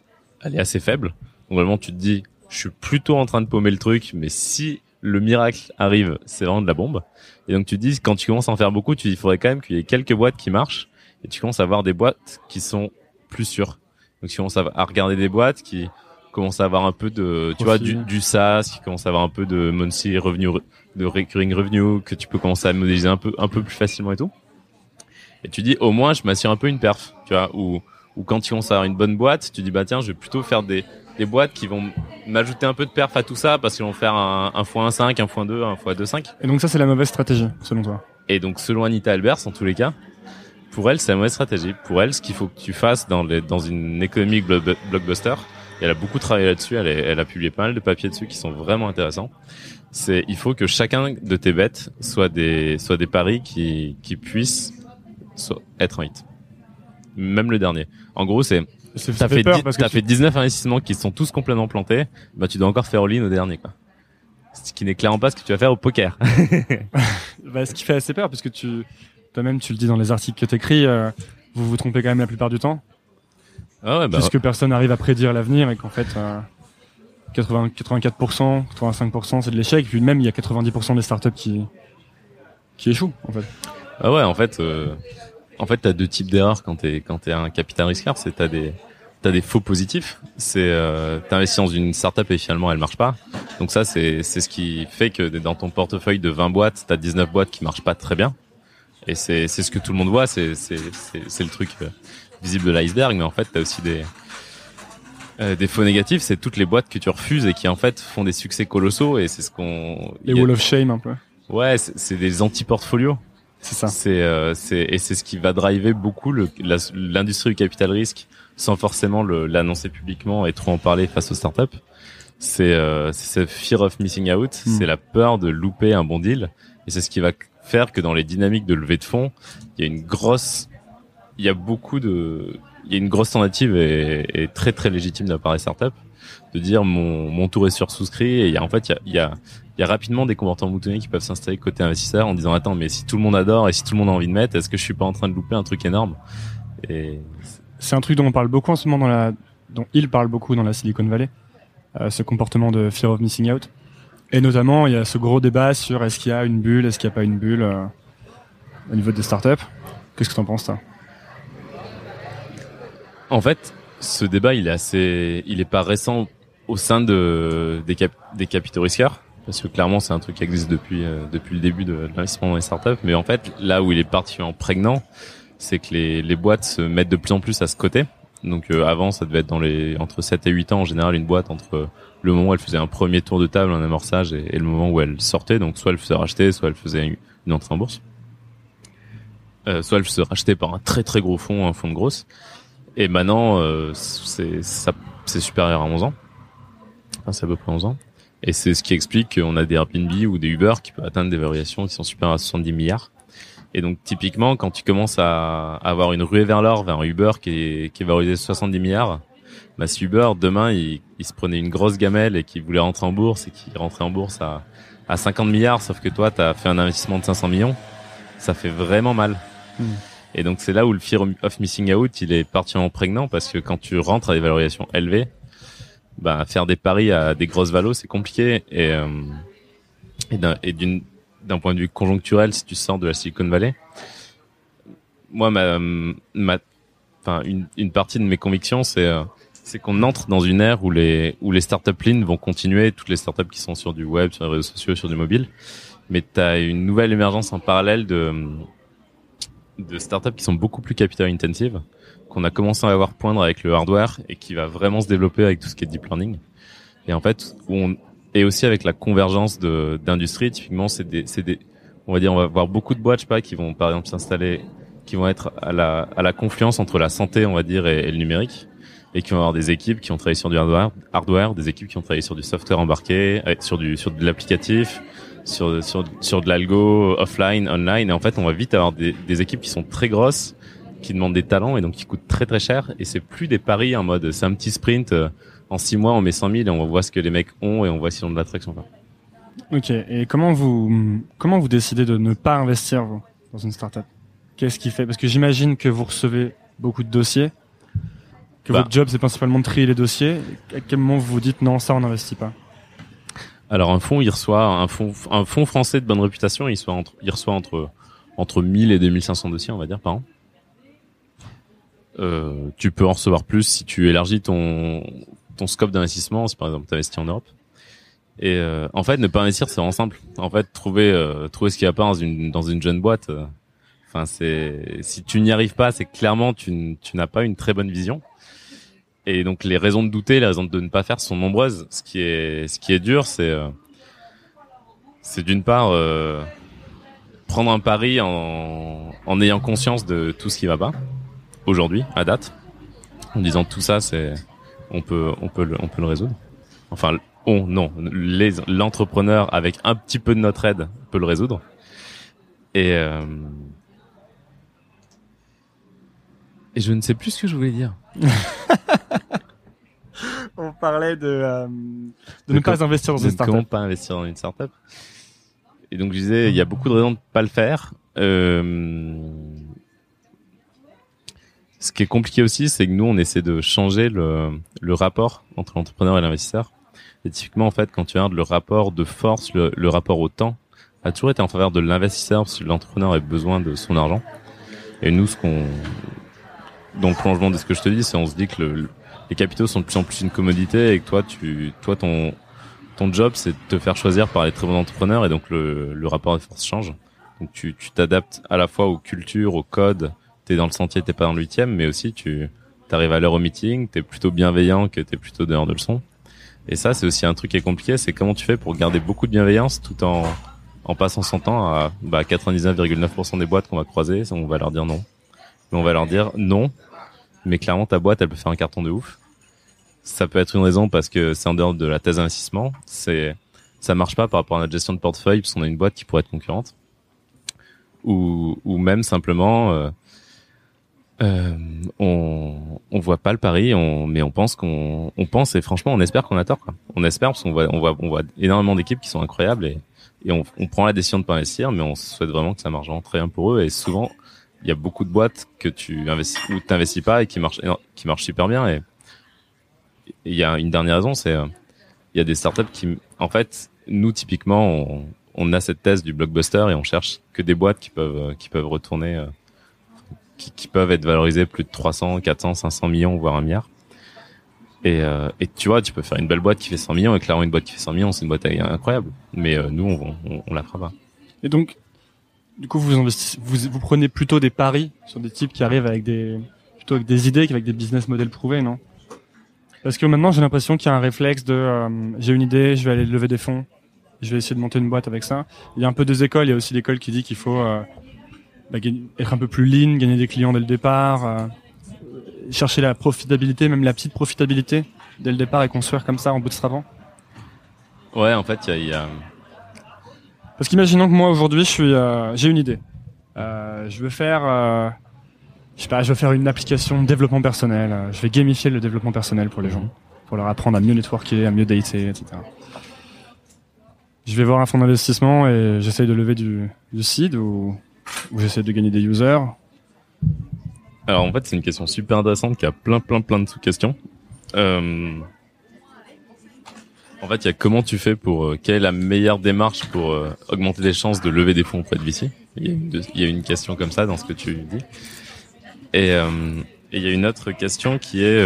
elle est assez faible. Donc vraiment, tu te dis, je suis plutôt en train de paumer le truc, mais si le miracle arrive, c'est vraiment de la bombe. Et donc tu te dis, quand tu commences à en faire beaucoup, tu dis, il faudrait quand même qu'il y ait quelques boîtes qui marchent, et tu commences à avoir des boîtes qui sont plus sûres. Donc tu commences à, à regarder des boîtes qui commencent à avoir un peu de, tu vois, du, du SaaS, qui commencent à avoir un peu de monthly revenue, de recurring revenue, que tu peux commencer à modéliser un peu, un peu plus facilement et tout. Et tu dis, au moins, je m'assure un peu une perf, tu vois, ou, ou quand tu commences à avoir une bonne boîte, tu dis, bah tiens, je vais plutôt faire des, des boîtes qui vont m'ajouter un peu de perf à tout ça parce qu'ils vont faire un, un x1.5, un x2, un x2.5. Et donc ça, c'est la mauvaise stratégie, selon toi? Et donc, selon Anita Albers, en tous les cas, pour elle, c'est la mauvaise stratégie. Pour elle, ce qu'il faut que tu fasses dans, les, dans une économie blockbuster, et elle a beaucoup travaillé là-dessus, elle, elle a publié pas mal de papiers dessus qui sont vraiment intéressants, c'est il faut que chacun de tes bêtes soit des, soit des paris qui, qui puissent soit- être un hit. Même le dernier. En gros, c'est t'as fait, fait peur que tu- fait 19 investissements qui sont tous complètement plantés, bah tu dois encore faire all-in au dernier, quoi. Ce qui n'est clairement pas ce que tu vas faire au poker. bah, ce qui fait assez peur, parce que tu, toi-même, tu le dis dans les articles que t'écris, euh, vous vous trompez quand même la plupart du temps, Ah ouais, bah, puisque personne n'arrive à prédire l'avenir et qu'en fait, euh, 80, 84%, 85%, c'est de l'échec. Puis même, il y a 90% des startups qui, qui échouent, en fait. Ah ouais, en fait, euh, en fait, t'as deux types d'erreurs quand t'es quand t'es un capital risqueur. C'est t'as des t'as des faux positifs. C'est euh, t'investis dans une startup et finalement elle marche pas. Donc ça, c'est c'est ce qui fait que dans ton portefeuille de 20 boîtes, t'as 19 boîtes qui marchent pas très bien. Et c'est c'est ce que tout le monde voit. C'est c'est c'est c'est le truc euh, visible de l'iceberg. Mais en fait, t'as aussi des euh, des faux négatifs, c'est toutes les boîtes que tu refuses et qui en fait font des succès colossaux et c'est ce qu'on Les a- wall of shame, un peu. Ouais, c'est des anti-portfolios. C'est ça. C'est euh, et c'est ce qui va driver beaucoup l'industrie du capital risque sans forcément l'annoncer publiquement et trop en parler face aux startups. c'est euh, c'est ce fear of missing out, c'est la peur de louper un bon deal, et c'est ce qui va que dans les dynamiques de levée de fonds, il y a une grosse, il y a beaucoup de, il y a une grosse tentative et, très très légitime de la part de dire mon mon tour est sur souscrit et en fait il y a, y a rapidement des comportements moutonnés qui peuvent s'installer côté investisseur en disant attends mais si tout le monde adore et si tout le monde a envie de mettre est-ce que je suis pas en train de louper un truc énorme? Et C'est un truc dont on parle beaucoup en ce moment dans la, dont il parle beaucoup dans la Silicon Valley, euh, ce comportement de fear of missing out. Et notamment, il y a ce gros débat sur est-ce qu'il y a une bulle, est-ce qu'il n'y a pas une bulle euh, au niveau des startups. Qu'est-ce que t'en penses, toi? En fait, ce débat, il est assez, il est pas récent au sein de des, cap- des capitaux risqueurs, parce que clairement, c'est un truc qui existe depuis euh, depuis le début de, de l'investissement dans les startups. Mais en fait, là où il est particulièrement prégnant, c'est que les les boîtes se mettent de plus en plus à ce côté. Donc euh, avant, ça devait être dans les entre 7 et 8 ans en général une boîte entre le moment où elle faisait un premier tour de table, un amorçage, et, le moment où elle sortait. Donc soit elle se racheter, soit elle faisait une, entrée en bourse. Euh, soit elle se rachetait par un très très gros fonds, un fonds de grosse. Et maintenant, euh, c'est supérieur à 11 ans. C'est à peu près 11 ans. Et c'est ce qui explique qu'on a des Airbnb ou des Uber qui peuvent atteindre des variations qui sont supérieures à 70 milliards. Et donc typiquement, quand tu commences à avoir une ruée vers l'or, vers un Uber qui est, qui est valorisé 70 milliards, bah si Uber demain il, il se prenait une grosse gamelle et qu'il voulait rentrer en bourse et qu'il rentrait en bourse à, à 50 milliards, sauf que toi tu as fait un investissement de 500 millions, ça fait vraiment mal. Hmm. Et donc c'est là où le fear of missing out il est particulièrement prégnant parce que quand tu rentres à des valorisations élevées, bah faire des paris à des grosses valos c'est compliqué et euh, d'un et d'une d'un point de vue conjoncturel si tu sors de la Silicon Valley moi ma ma enfin une une partie de mes convictions c'est euh, c'est qu'on entre dans une ère où les où les startup lean vont continuer. Toutes les startups qui sont sur du web sur les réseaux sociaux sur du mobile. Mais tu as une nouvelle émergence en parallèle de de startups qui sont beaucoup plus capital intensives qu'on a commencé à avoir poindre avec le hardware et qui va vraiment se développer avec tout ce qui est deep learning. Et en fait, on et aussi avec la convergence d'industries, typiquement, c'est des, des, on va dire, on va voir beaucoup de boîtes, je sais pas, qui vont par exemple s'installer, qui vont être à la à la confluence entre la santé, on va dire, et le numérique, et qui vont avoir des équipes qui ont travaillé sur du hardware, des équipes qui ont travaillé sur du software embarqué, euh, sur du sur de l'applicatif, sur sur sur de l'algo offline, online. Et en fait, on va vite avoir des, des équipes qui sont très grosses qui demandent des talents et donc qui coûtent très très cher et c'est plus des paris en mode c'est un petit sprint euh, en six mois on met 100 000 et on voit ce que les mecs ont et on voit s'ils ont de l'attraction. Ok. Et comment vous comment vous décidez de ne pas investir dans une startup? Qu'est-ce qui fait? Parce que j'imagine que vous recevez beaucoup de dossiers, que Bah. votre job c'est principalement de trier les dossiers. À quel moment vous vous dites non ça on n'investit pas Alors un fonds il reçoit un fonds un fonds français de bonne réputation il reçoit entre il reçoit entre entre 1000 et 2500 dossiers on va dire par an. Euh, tu peux en recevoir plus si tu élargis ton ton scope d'investissement si par exemple tu investis en Europe. Et euh, en fait, ne pas investir, c'est vraiment simple. En fait, trouver euh, trouver ce qu'il n'y a pas dans une dans une jeune boîte. euh, Enfin, c'est si tu n'y arrives pas, c'est clairement tu, tu n'as pas une très bonne vision. Et donc les raisons de douter, les raisons de ne pas faire sont nombreuses. Ce qui est ce qui est dur, c'est euh, c'est d'une part euh, prendre un pari en en ayant conscience de tout ce qui va pas aujourd'hui à date, en disant tout ça, c'est on peut on peut le, on peut le résoudre. Enfin on non les l'entrepreneur avec un petit peu de notre aide peut le résoudre. Et euh, et je ne sais plus ce que je voulais dire. On parlait de, euh, de, De ne pas investir dans une startup. Comment pas investir dans une startup? Et donc je disais, il y a beaucoup de raisons de pas le faire. Euh, ce qui est compliqué aussi, c'est que nous, on essaie de changer le, le rapport entre l'entrepreneur et l'investisseur. Et typiquement, en fait, quand tu regardes le rapport de force, le, le rapport au temps, a toujours été en faveur de l'investisseur parce que l'entrepreneur a besoin de son argent. Et nous, ce qu'on, dans le prolongement de ce que je te dis, c'est on se dit que le- les capitaux sont de plus en plus une commodité et que toi, toi, ton, ton job, c'est de te faire choisir par les très bons entrepreneurs et donc le, le rapport de force change. Donc tu tu t'adaptes à la fois aux cultures, au code. T'es dans le sentier, t'es pas dans le huitième, mais aussi tu t'arrives à l'heure au meeting, t'es plutôt bienveillant que t'es plutôt dehors de leçon. Et ça, c'est aussi un truc qui est compliqué, c'est comment tu fais pour garder beaucoup de bienveillance tout en en passant son temps à bah, 99,9% des boîtes qu'on va croiser, on va leur dire non. Mais on va leur dire non, mais clairement ta boîte, elle peut faire un carton de ouf. ça peut être une raison parce que c'est en dehors de la thèse d'investissement. C'est ça marche pas par rapport à notre gestion de portefeuille parce qu'on a une boîte qui pourrait être concurrente. Ou, ou même simplement, euh, euh, on on voit pas le pari, on, mais on pense qu'on on pense et franchement on espère qu'on a tort. Quoi. On espère parce qu'on voit on voit on voit énormément d'équipes qui sont incroyables et et on, on prend la décision de pas investir, mais on souhaite vraiment que ça marche vraiment très bien pour eux. Et souvent, il y a beaucoup de boîtes que tu investis ou t'investis pas et qui marchent qui marchent super bien. Et il y a une dernière raison, c'est euh, il y a des startups qui, en fait, nous typiquement, on, on a cette thèse du blockbuster et on cherche que des boîtes qui peuvent qui peuvent retourner, euh, qui, peuvent être valorisées plus de 300, 400, 500 millions voire un milliard. Et, euh, et tu vois, tu peux faire une belle boîte qui fait 100 millions et clairement une boîte qui fait 100 millions, c'est une boîte incroyable. Mais euh, nous, on, on, on, la fera pas. Et donc, du coup, vous vous, vous prenez plutôt des paris sur des types qui arrivent avec des, plutôt avec des idées qu'avec des business models prouvés, non? Parce que maintenant, j'ai l'impression qu'il y a un réflexe de, euh, j'ai une idée, je vais aller lever des fonds, je vais essayer de monter une boîte avec ça. Il y a un peu des écoles, il y a aussi l'école qui dit qu'il faut euh, bah, être un peu plus lean, gagner des clients dès le départ chercher la profitabilité, même la petite profitabilité dès le départ et construire comme ça en bootstrapant Ouais, en fait, il y a, y a... Parce qu'imaginons que moi aujourd'hui, je suis, euh, j'ai une idée. Euh, je veux faire, euh, je sais pas, je veux faire une application de développement personnel. Je vais gamifier le développement personnel pour les gens, pour leur apprendre à mieux networker, à mieux dater, etc. Je vais voir un fonds d'investissement et j'essaye de lever du, seed ou, ou j'essaie de gagner des users alors en fait, c'est une question super intéressante qui a plein, plein, plein de sous-questions. Euh... En fait, il y a comment tu fais pour euh, quelle est la meilleure démarche pour euh, augmenter les chances de lever des fonds auprès de VC. Il y, a une, question comme ça dans ce que tu dis. Et euh, il y a une autre question qui est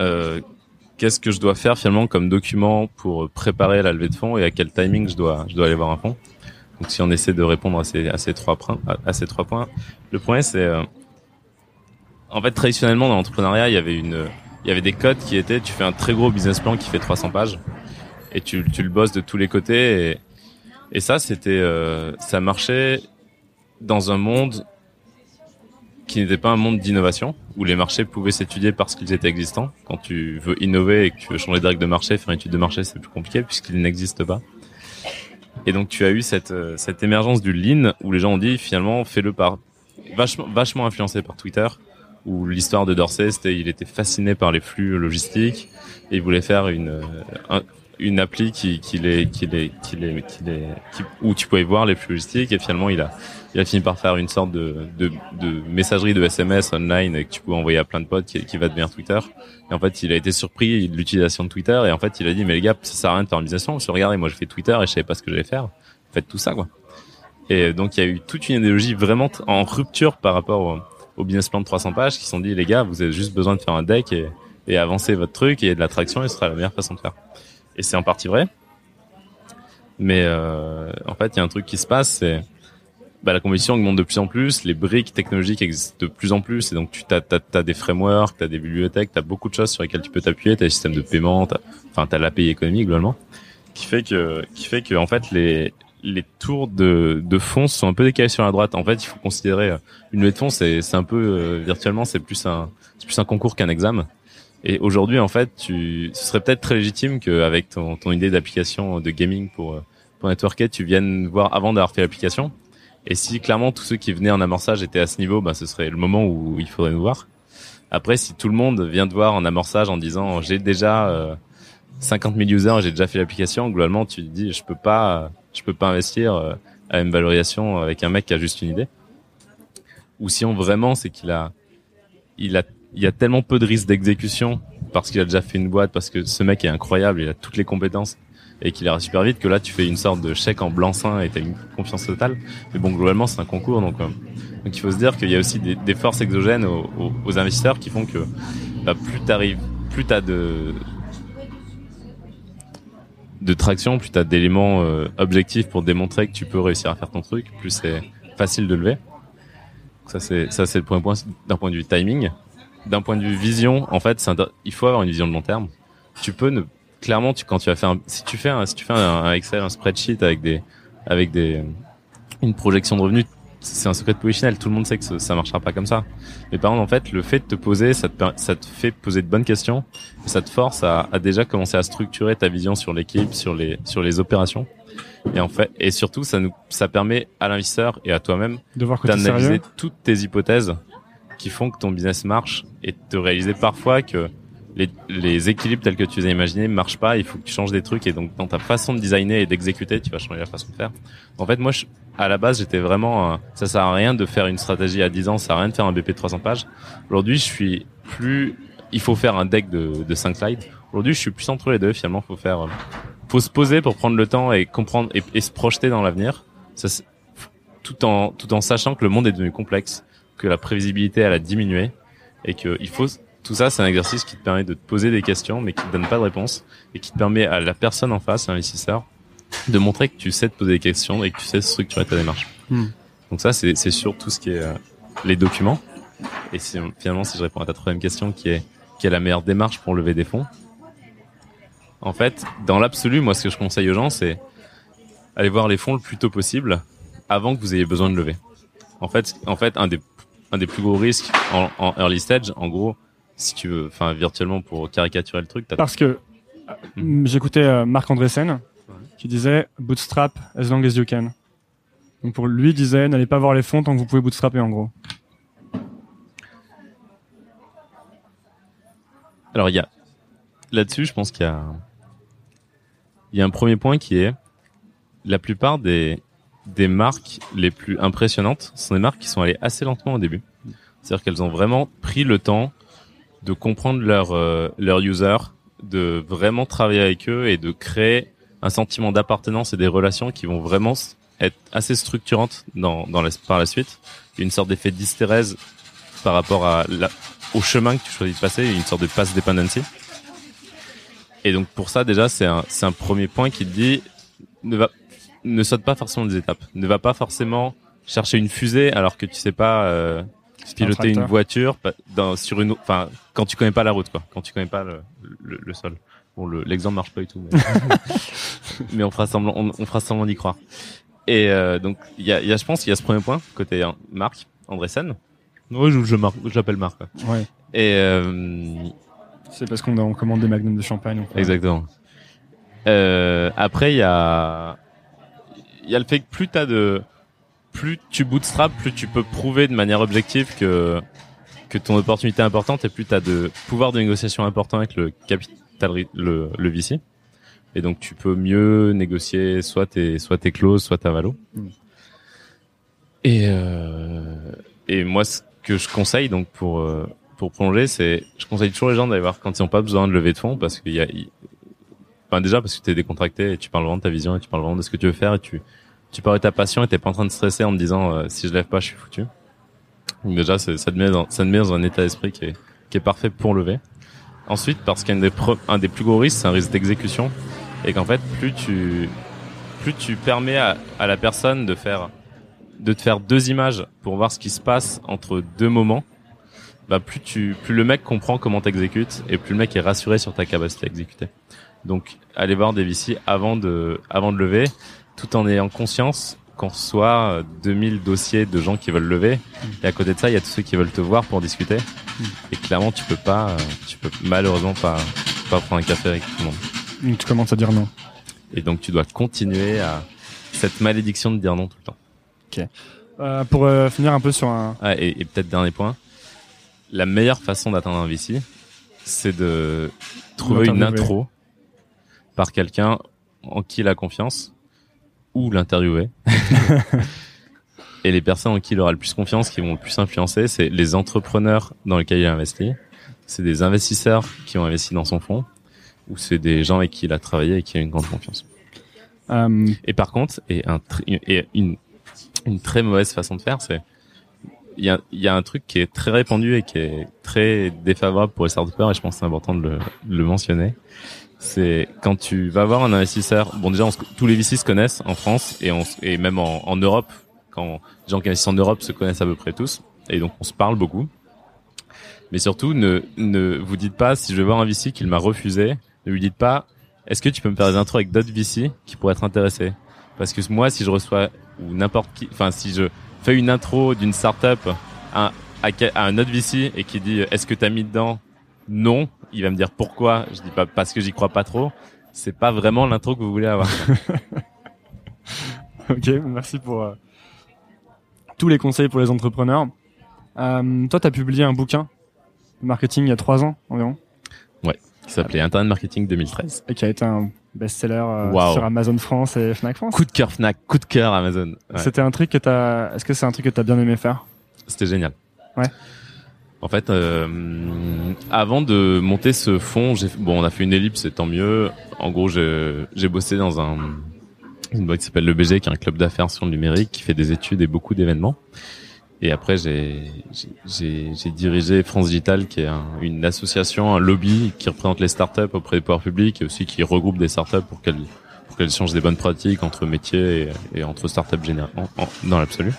euh, qu'est-ce que je dois faire finalement comme document pour préparer la levée de fonds et à quel timing je dois je dois aller voir un fonds? Donc si on essaie de répondre à ces, à ces trois points, à ces trois points, le point c'est, euh, en fait traditionnellement dans l'entrepreneuriat il y avait une, il y avait des codes qui étaient, tu fais un très gros business plan qui fait 300 pages et tu, tu le bosses de tous les côtés et, et ça c'était, euh, ça marchait dans un monde qui n'était pas un monde d'innovation où les marchés pouvaient s'étudier parce qu'ils étaient existants. Quand tu veux innover et que tu veux changer de règle de marché, faire une étude de marché c'est plus compliqué puisqu'il n'existe pas. Et donc tu as eu cette euh, cette émergence du lean où les gens ont dit finalement fais-le par vachement vachement influencé par Twitter où l'histoire de Dorsey c'était il était fasciné par les flux logistiques et il voulait faire une euh, une appli qui qui les qui les qui les qui les où tu pouvais voir les flux logistiques et finalement il a il a fini par faire une sorte de de, de messagerie de SMS online que tu pouvais envoyer à plein de potes qui, qui va devenir Twitter. Et en fait il a été surpris de l'utilisation de Twitter et en fait il a dit mais les gars ça sert à rien de faire une regardez moi je fais Twitter et je savais pas ce que j'allais faire. Faites tout ça quoi. Et donc il y a eu toute une idéologie vraiment en rupture par rapport au, au business plan de 300 pages qui sont dit les gars vous avez juste besoin de faire un deck et, avancer votre truc et de l'attraction et ce sera la meilleure façon de faire et c'est en partie vrai. Mais euh, en fait, il y a un truc qui se passe, c'est bah, la compétition augmente de plus en plus, les briques technologiques existent de plus en plus, et donc tu as, des frameworks, tu as des bibliothèques, tu as beaucoup de choses sur lesquelles tu peux t'appuyer, tu as des systèmes de paiement, enfin tu as l'API économique globalement, qui fait que qui fait que en fait les les tours de, de fonds sont un peu décalés sur la droite. En fait, il faut considérer euh, une levée de fonds, c'est un peu euh, virtuellement, c'est plus un c'est plus un concours qu'un examen. Et aujourd'hui, en fait, tu, ce serait peut-être très légitime qu'avec ton, ton idée d'application de gaming pour, pour networker, tu viennes voir avant d'avoir fait l'application. Et si clairement tous ceux qui venaient en amorçage étaient à ce niveau, ben, ce serait le moment où il faudrait nous voir. Après, si tout le monde vient te voir en amorçage en disant j'ai déjà euh, 50 000 users, j'ai déjà fait l'application, globalement, tu te dis je peux pas, je peux pas investir euh, à une valorisation avec un mec qui a juste une idée. Ou si on vraiment c'est qu'il a, il a il y a tellement peu de risques d'exécution parce qu'il a déjà fait une boîte, parce que ce mec est incroyable, il a toutes les compétences et qu'il ira super vite que là tu fais une sorte de chèque en blanc-seing et t'as une confiance totale. Mais bon, globalement c'est un concours, donc, euh, donc il faut se dire qu'il y a aussi des, forces exogènes aux, aux, aux, investisseurs qui font que bah, plus t'arrives, plus t'as de de traction, plus t'as d'éléments euh, objectifs pour démontrer que tu peux réussir à faire ton truc, plus c'est facile de lever. Ça c'est ça c'est le point point d'un point de vue timing d'un point de vue vision, en fait, il faut avoir une vision de long terme. Tu peux ne, clairement, quand tu vas faire, si tu fais un, si tu fais un, Excel, un spreadsheet avec des, avec des, une projection de revenus, c'est un secret de polichinelle. Tout le monde sait que ça- marchera pas comme ça. Mais par contre, en fait, le fait de te poser, ça te, ça te fait poser de bonnes questions. Ça te force à, à déjà commencer à structurer ta vision sur l'équipe, sur les, sur les opérations. Et en fait, et surtout, ça nous, ça permet à l'investisseur et à toi-même d'analyser toutes tes hypothèses qui font que ton business marche et de réaliser parfois que les, les équilibres tels que tu les as imaginés marchent pas, il faut que tu changes des trucs et donc dans ta façon de designer et d'exécuter, tu vas changer la façon de faire. En fait, moi, je, à la base, j'étais vraiment, euh, ça sert à rien de faire une stratégie à 10 ans, ça sert à rien de faire un BP de 300 pages. Aujourd'hui, je suis plus, il faut faire un deck de, de 5 slides. Aujourd'hui, je suis plus entre les deux, finalement, faut faire, euh, faut se poser pour prendre le temps et comprendre et, se projeter dans l'avenir. Ça, tout en, tout en sachant que le monde est devenu complexe, que la prévisibilité, elle a diminué et que il faut, tout ça, c'est un exercice qui te permet de te poser des questions, mais qui te donne pas de réponse et qui te permet à la personne en face, l'investisseur, de montrer que tu sais te poser des questions et que tu sais structurer ta démarche. Hmm. Donc ça, c'est c'est sur tout ce qui est euh, les documents. Et si, finalement, si je réponds à ta troisième question, qui est qui est la meilleure démarche pour lever des fonds En fait, dans l'absolu, moi, ce que je conseille aux gens, c'est aller voir les fonds le plus tôt possible, avant que vous ayez besoin de lever. En fait, en fait, un des un des plus gros risques en, en early stage, en gros, si tu veux, enfin virtuellement pour caricaturer le truc, Parce que euh, j'écoutais euh, Marc Andreessen qui disait bootstrap as long as you can. Donc pour lui il disait n'allez pas voir les fonds tant que vous pouvez bootstrapper en gros. Alors il y a là-dessus, je pense qu'il y a il y a un premier point qui est la plupart des des marques les plus impressionnantes sont des marques qui sont allées assez lentement au début. C'est-à-dire qu'elles ont vraiment pris le temps de comprendre leur euh, leur user, de vraiment travailler avec eux et de créer un sentiment d'appartenance et des relations qui vont vraiment être assez structurantes dans dans la, par la suite. Une sorte d'effet d'hystérèse par rapport à la, au chemin que tu choisis de passer, une sorte de pass dependency. Et donc pour ça déjà c'est un un premier point qui te dit ne va ne saute pas forcément des étapes, ne va pas forcément chercher une fusée alors que tu sais pas euh, piloter une voiture dans sur une enfin quand tu connais pas la route quoi, quand tu connais pas le le, le sol. Bon le l'exemple marche pas du tout mais, mais on fera semblant on, on fera semblant d'y croire. Et euh, donc il y a, il y a je pense qu'il y a ce premier point côté hein, Marc Andreessen. Oui, je je marque j'appelle Marc. quoi. Ouais. Et euh, C'est parce qu'on on commande des magnums de champagne. fait- Exactement. Euh, après, il y a, il y a le fait que plus t'as de, plus tu bootstrap, plus tu peux prouver de manière objective que que ton opportunité est importante et plus t'as de pouvoir de négociation important avec le capital, le, le VC. Et donc tu peux mieux négocier soit tes soit tes clauses, soit ta valo. Mm. Et euh, et moi ce que je conseille donc pour euh, pour prolonger, c'est je conseille toujours les gens d'aller voir quand ils n'ont pas besoin de lever de fonds parce qu'il y a Enfin, déjà parce que t'es décontracté et tu parles vraiment de ta vision et tu parles vraiment de ce que tu veux faire et tu tu parles de ta passion et t'es pas en train de stresser en te disant euh, si je lève pas je suis foutu. Donc déjà ça te met dans, ça te met dans un état d'esprit qui est qui est parfait pour lever. Ensuite parce qu'un des un des plus gros risques c'est un risque d'exécution et qu'en fait plus tu plus tu permets à, à la personne de faire de te faire deux images pour voir ce qui se passe entre deux moments bah plus tu plus le mec comprend comment t'exécutes et plus le mec est rassuré sur ta capacité à exécuter. Donc, aller voir des VC avant de, avant de lever, tout en ayant conscience qu'on reçoit euh, 2000 dossiers de gens qui veulent lever. Et à côté de ça, il y a tous ceux qui veulent te voir pour discuter. Et clairement, tu peux pas, euh, tu peux malheureusement pas, pas prendre un café avec tout le monde. Donc tu commences à dire non. Et donc, tu dois continuer à cette malédiction de dire non tout le temps. Euh, pour euh, finir un peu sur un. Ah, et, et peut-être dernier point. La meilleure façon d'atteindre un VC, c'est de trouver une intro par quelqu'un en qui il a confiance ou l'interviewer. et les personnes en qui il aura le plus confiance, qui vont le plus influencer, c'est les entrepreneurs dans lesquels il a investi, c'est des investisseurs qui ont investi dans son fonds, ou c'est des gens avec qui il a travaillé et qui a une grande confiance. Euh, Et par contre, et, un tr- et une, une très mauvaise façon de faire, c'est il y a, il y a un truc qui est très répandu et qui est très défavorable pour les startups et je pense que c'est important de le, de le mentionner. C'est quand tu vas voir un investisseur. Bon, déjà, tous les VC se connaissent en France et, même en, Europe. Quand les gens qui investissent en Europe se connaissent à peu près tous et donc on se parle beaucoup. Mais surtout, ne, vous dites pas si je vais voir un VC qu'il m'a refusé. Ne lui dites pas est-ce que tu peux me faire des intros avec d'autres VC qui pourraient être intéressés? Parce que moi, si je reçois ou n'importe qui, enfin si je fait une intro d'une startup à, à, à un autre VC et qui dit est-ce que t'as mis dedans? Non. Il va me dire pourquoi. Je dis pas parce que j'y crois pas trop. C'est pas vraiment l'intro que vous voulez avoir. ok, merci pour euh, tous les conseils pour les entrepreneurs. Euh, toi, tu as publié un bouquin de marketing il y a trois ans environ. Ouais, qui s'appelait Internet Marketing 2013. Et qui a été un best-seller euh, sur Amazon France et Fnac France. Coup de cœur Fnac, coup de cœur Amazon. Ouais. C'était un truc que t'as. Est-ce que c'est un truc que t'as bien aimé faire? C'était génial. Ouais. En fait, euh, avant de monter ce fonds, j'ai bon, on a fait une ellipse, c'est tant mieux. En gros, j'ai bossé dans un une boîte qui s'appelle le BG, qui est un club d'affaires sur le numérique, qui fait des études et beaucoup d'événements. Et après, j'ai dirigé France Digital, qui est un, une association, un lobby qui représente les startups auprès des pouvoirs publics et aussi qui regroupe des startups pour qu'elles pour changent des bonnes pratiques entre métiers et, et entre startups général, dans l'absolu.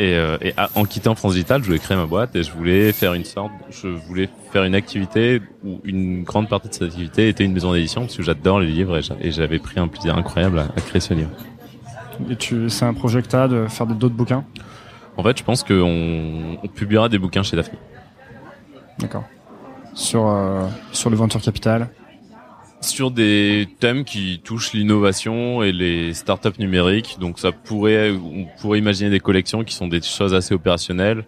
Et, euh, et en quittant France Digital, je voulais créer ma boîte et je voulais faire une sorte, je voulais faire une activité où une grande partie de cette activité était une maison d'édition parce que j'adore les livres et j'avais pris un plaisir incroyable à, à créer ce livre. Et tu, c'est un projet que t'as de faire d'autres bouquins? En fait, je pense qu'on on publiera des bouquins chez Daphne. D'accord. Sur euh, sur le venture capital sur des thèmes qui touchent l'innovation et les startups numériques. Donc ça pourrait, on pourrait imaginer des collections qui sont des choses assez opérationnelles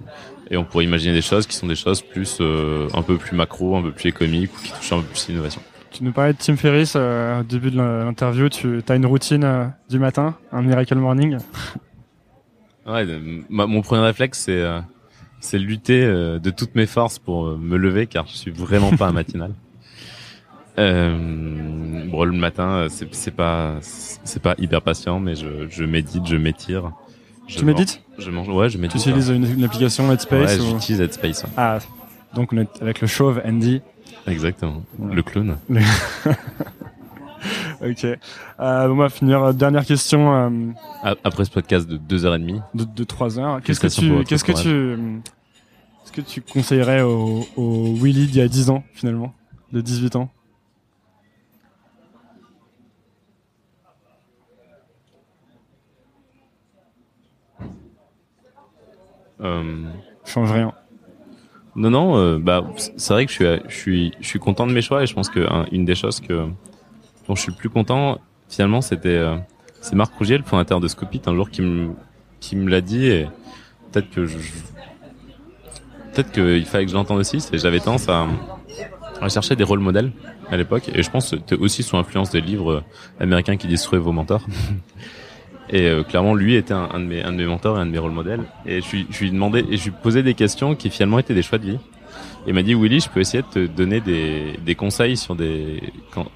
et on pourrait imaginer des choses qui sont des choses plus euh, un peu plus macro, un peu plus économiques ou qui touchent un peu plus l'innovation. Tu nous parlais de Tim Ferriss euh, au début de l'interview. Tu as une routine euh, du matin, un miracle morning? ouais, mon premier réflexe c'est euh, c'est lutter euh, de toutes mes forces pour me lever car je suis vraiment pas un matinal. Euh, bon, le matin, c'est, c'est pas, c'est pas hyper patient, mais je, je médite, je m'étire. Je tu médites Je mange, ouais, je médite. Tu utilises une, une, application Headspace Ouais, ou... j'utilise Headspace. Ouais. Ah, donc on est avec le chauve Andy. Exactement. Ouais. Le clown. ok. Euh, on va finir. Dernière question. Euh, Après ce podcast de deux heures et demie. De, de trois heures. Qu'est-ce que tu, qu'est-ce que tu, qu'est-ce que tu conseillerais au, au Willy d'il y a 10 ans finalement, de 18 ans? Change rien. Non, non. Euh, bah, c'est vrai que je suis, je suis, je suis content de mes choix et je pense que hein, des choses que dont je suis le plus content, finalement, c'était euh, c'est Marc Rougier, le fondateur de Scopit, un jour qui me qui me l'a dit et peut-être que je, peut-être qu'il fallait que je l'entende aussi. C'est j'avais tendance à, à chercher des rôles modèles à l'époque et je pense que c'était aussi sous influence des livres américains qui détruisent vos mentors. Et euh, clairement, lui était un, un, de mes, un de mes mentors et un de mes rôles modèles. Et je je lui demandais, et je lui posais des questions qui finalement étaient des choix de vie. Et il m'a dit, Willy, je peux essayer de te donner des, des conseils sur des,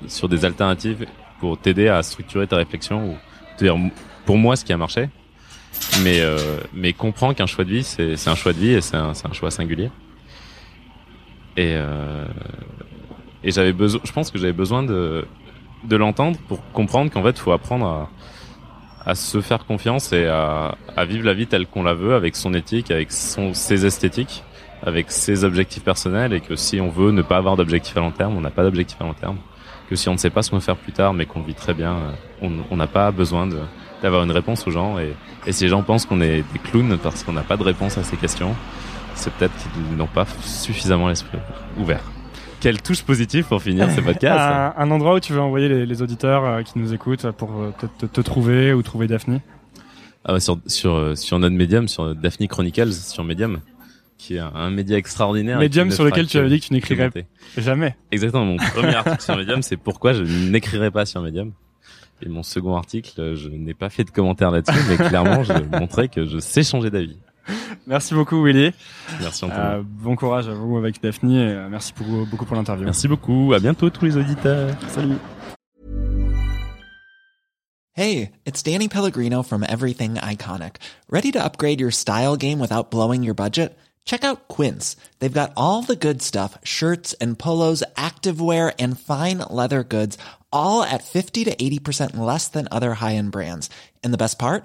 sur des alternatives pour t'aider à structurer ta réflexion ou te dire, pour moi, ce qui a marché. Mais, euh, mais comprends qu'un choix de vie, c'est un choix de vie et c'est un, un choix singulier. Et, euh, et j'avais besoin, je pense que j'avais besoin de, de l'entendre pour comprendre qu'en fait, il faut apprendre à, à se faire confiance et à, à vivre la vie telle qu'on la veut, avec son éthique, avec son, ses esthétiques, avec ses objectifs personnels, et que si on veut ne pas avoir d'objectif à long terme, on n'a pas d'objectif à long terme. Que si on ne sait pas ce qu'on veut faire plus tard, mais qu'on vit très bien, on n'a pas besoin d'avoir une réponse aux gens. Et, et si les gens pensent qu'on est des clowns parce qu'on n'a pas de réponse à ces questions, c'est peut-être qu'ils n'ont pas suffisamment l'esprit ouvert quelle touche positive pour finir ce podcast. un, un, endroit où tu veux envoyer les, les auditeurs euh, qui nous écoutent pour euh, te, te, trouver ou trouver Daphne ah sur sur sur notre médium, sur Daphne Chronicles, sur Medium, qui est un, un média extraordinaire. Medium sur lequel tu avais dit que tu n'écrirais jamais. Exactement. Mon premier article sur Medium, c'est pourquoi je n'écrirai pas sur Medium. Et mon second article, je n'ai pas fait de commentaire là-dessus, mais clairement, je montrais que je sais changer d'avis. Merci beaucoup Willy. Merci Antoine. Euh, bon courage à vous avec Daphne et euh, merci pour, beaucoup pour l'interview. Merci beaucoup. À bientôt tous les auditeurs. Salut. Hey, it's Danny Pellegrino from Everything Iconic. Ready to upgrade your style game without blowing your budget? Check out Quince. They've got all the good stuff, shirts and polos, activewear and fine leather goods, all at 50 to 80% less than other high-end brands. And the best part?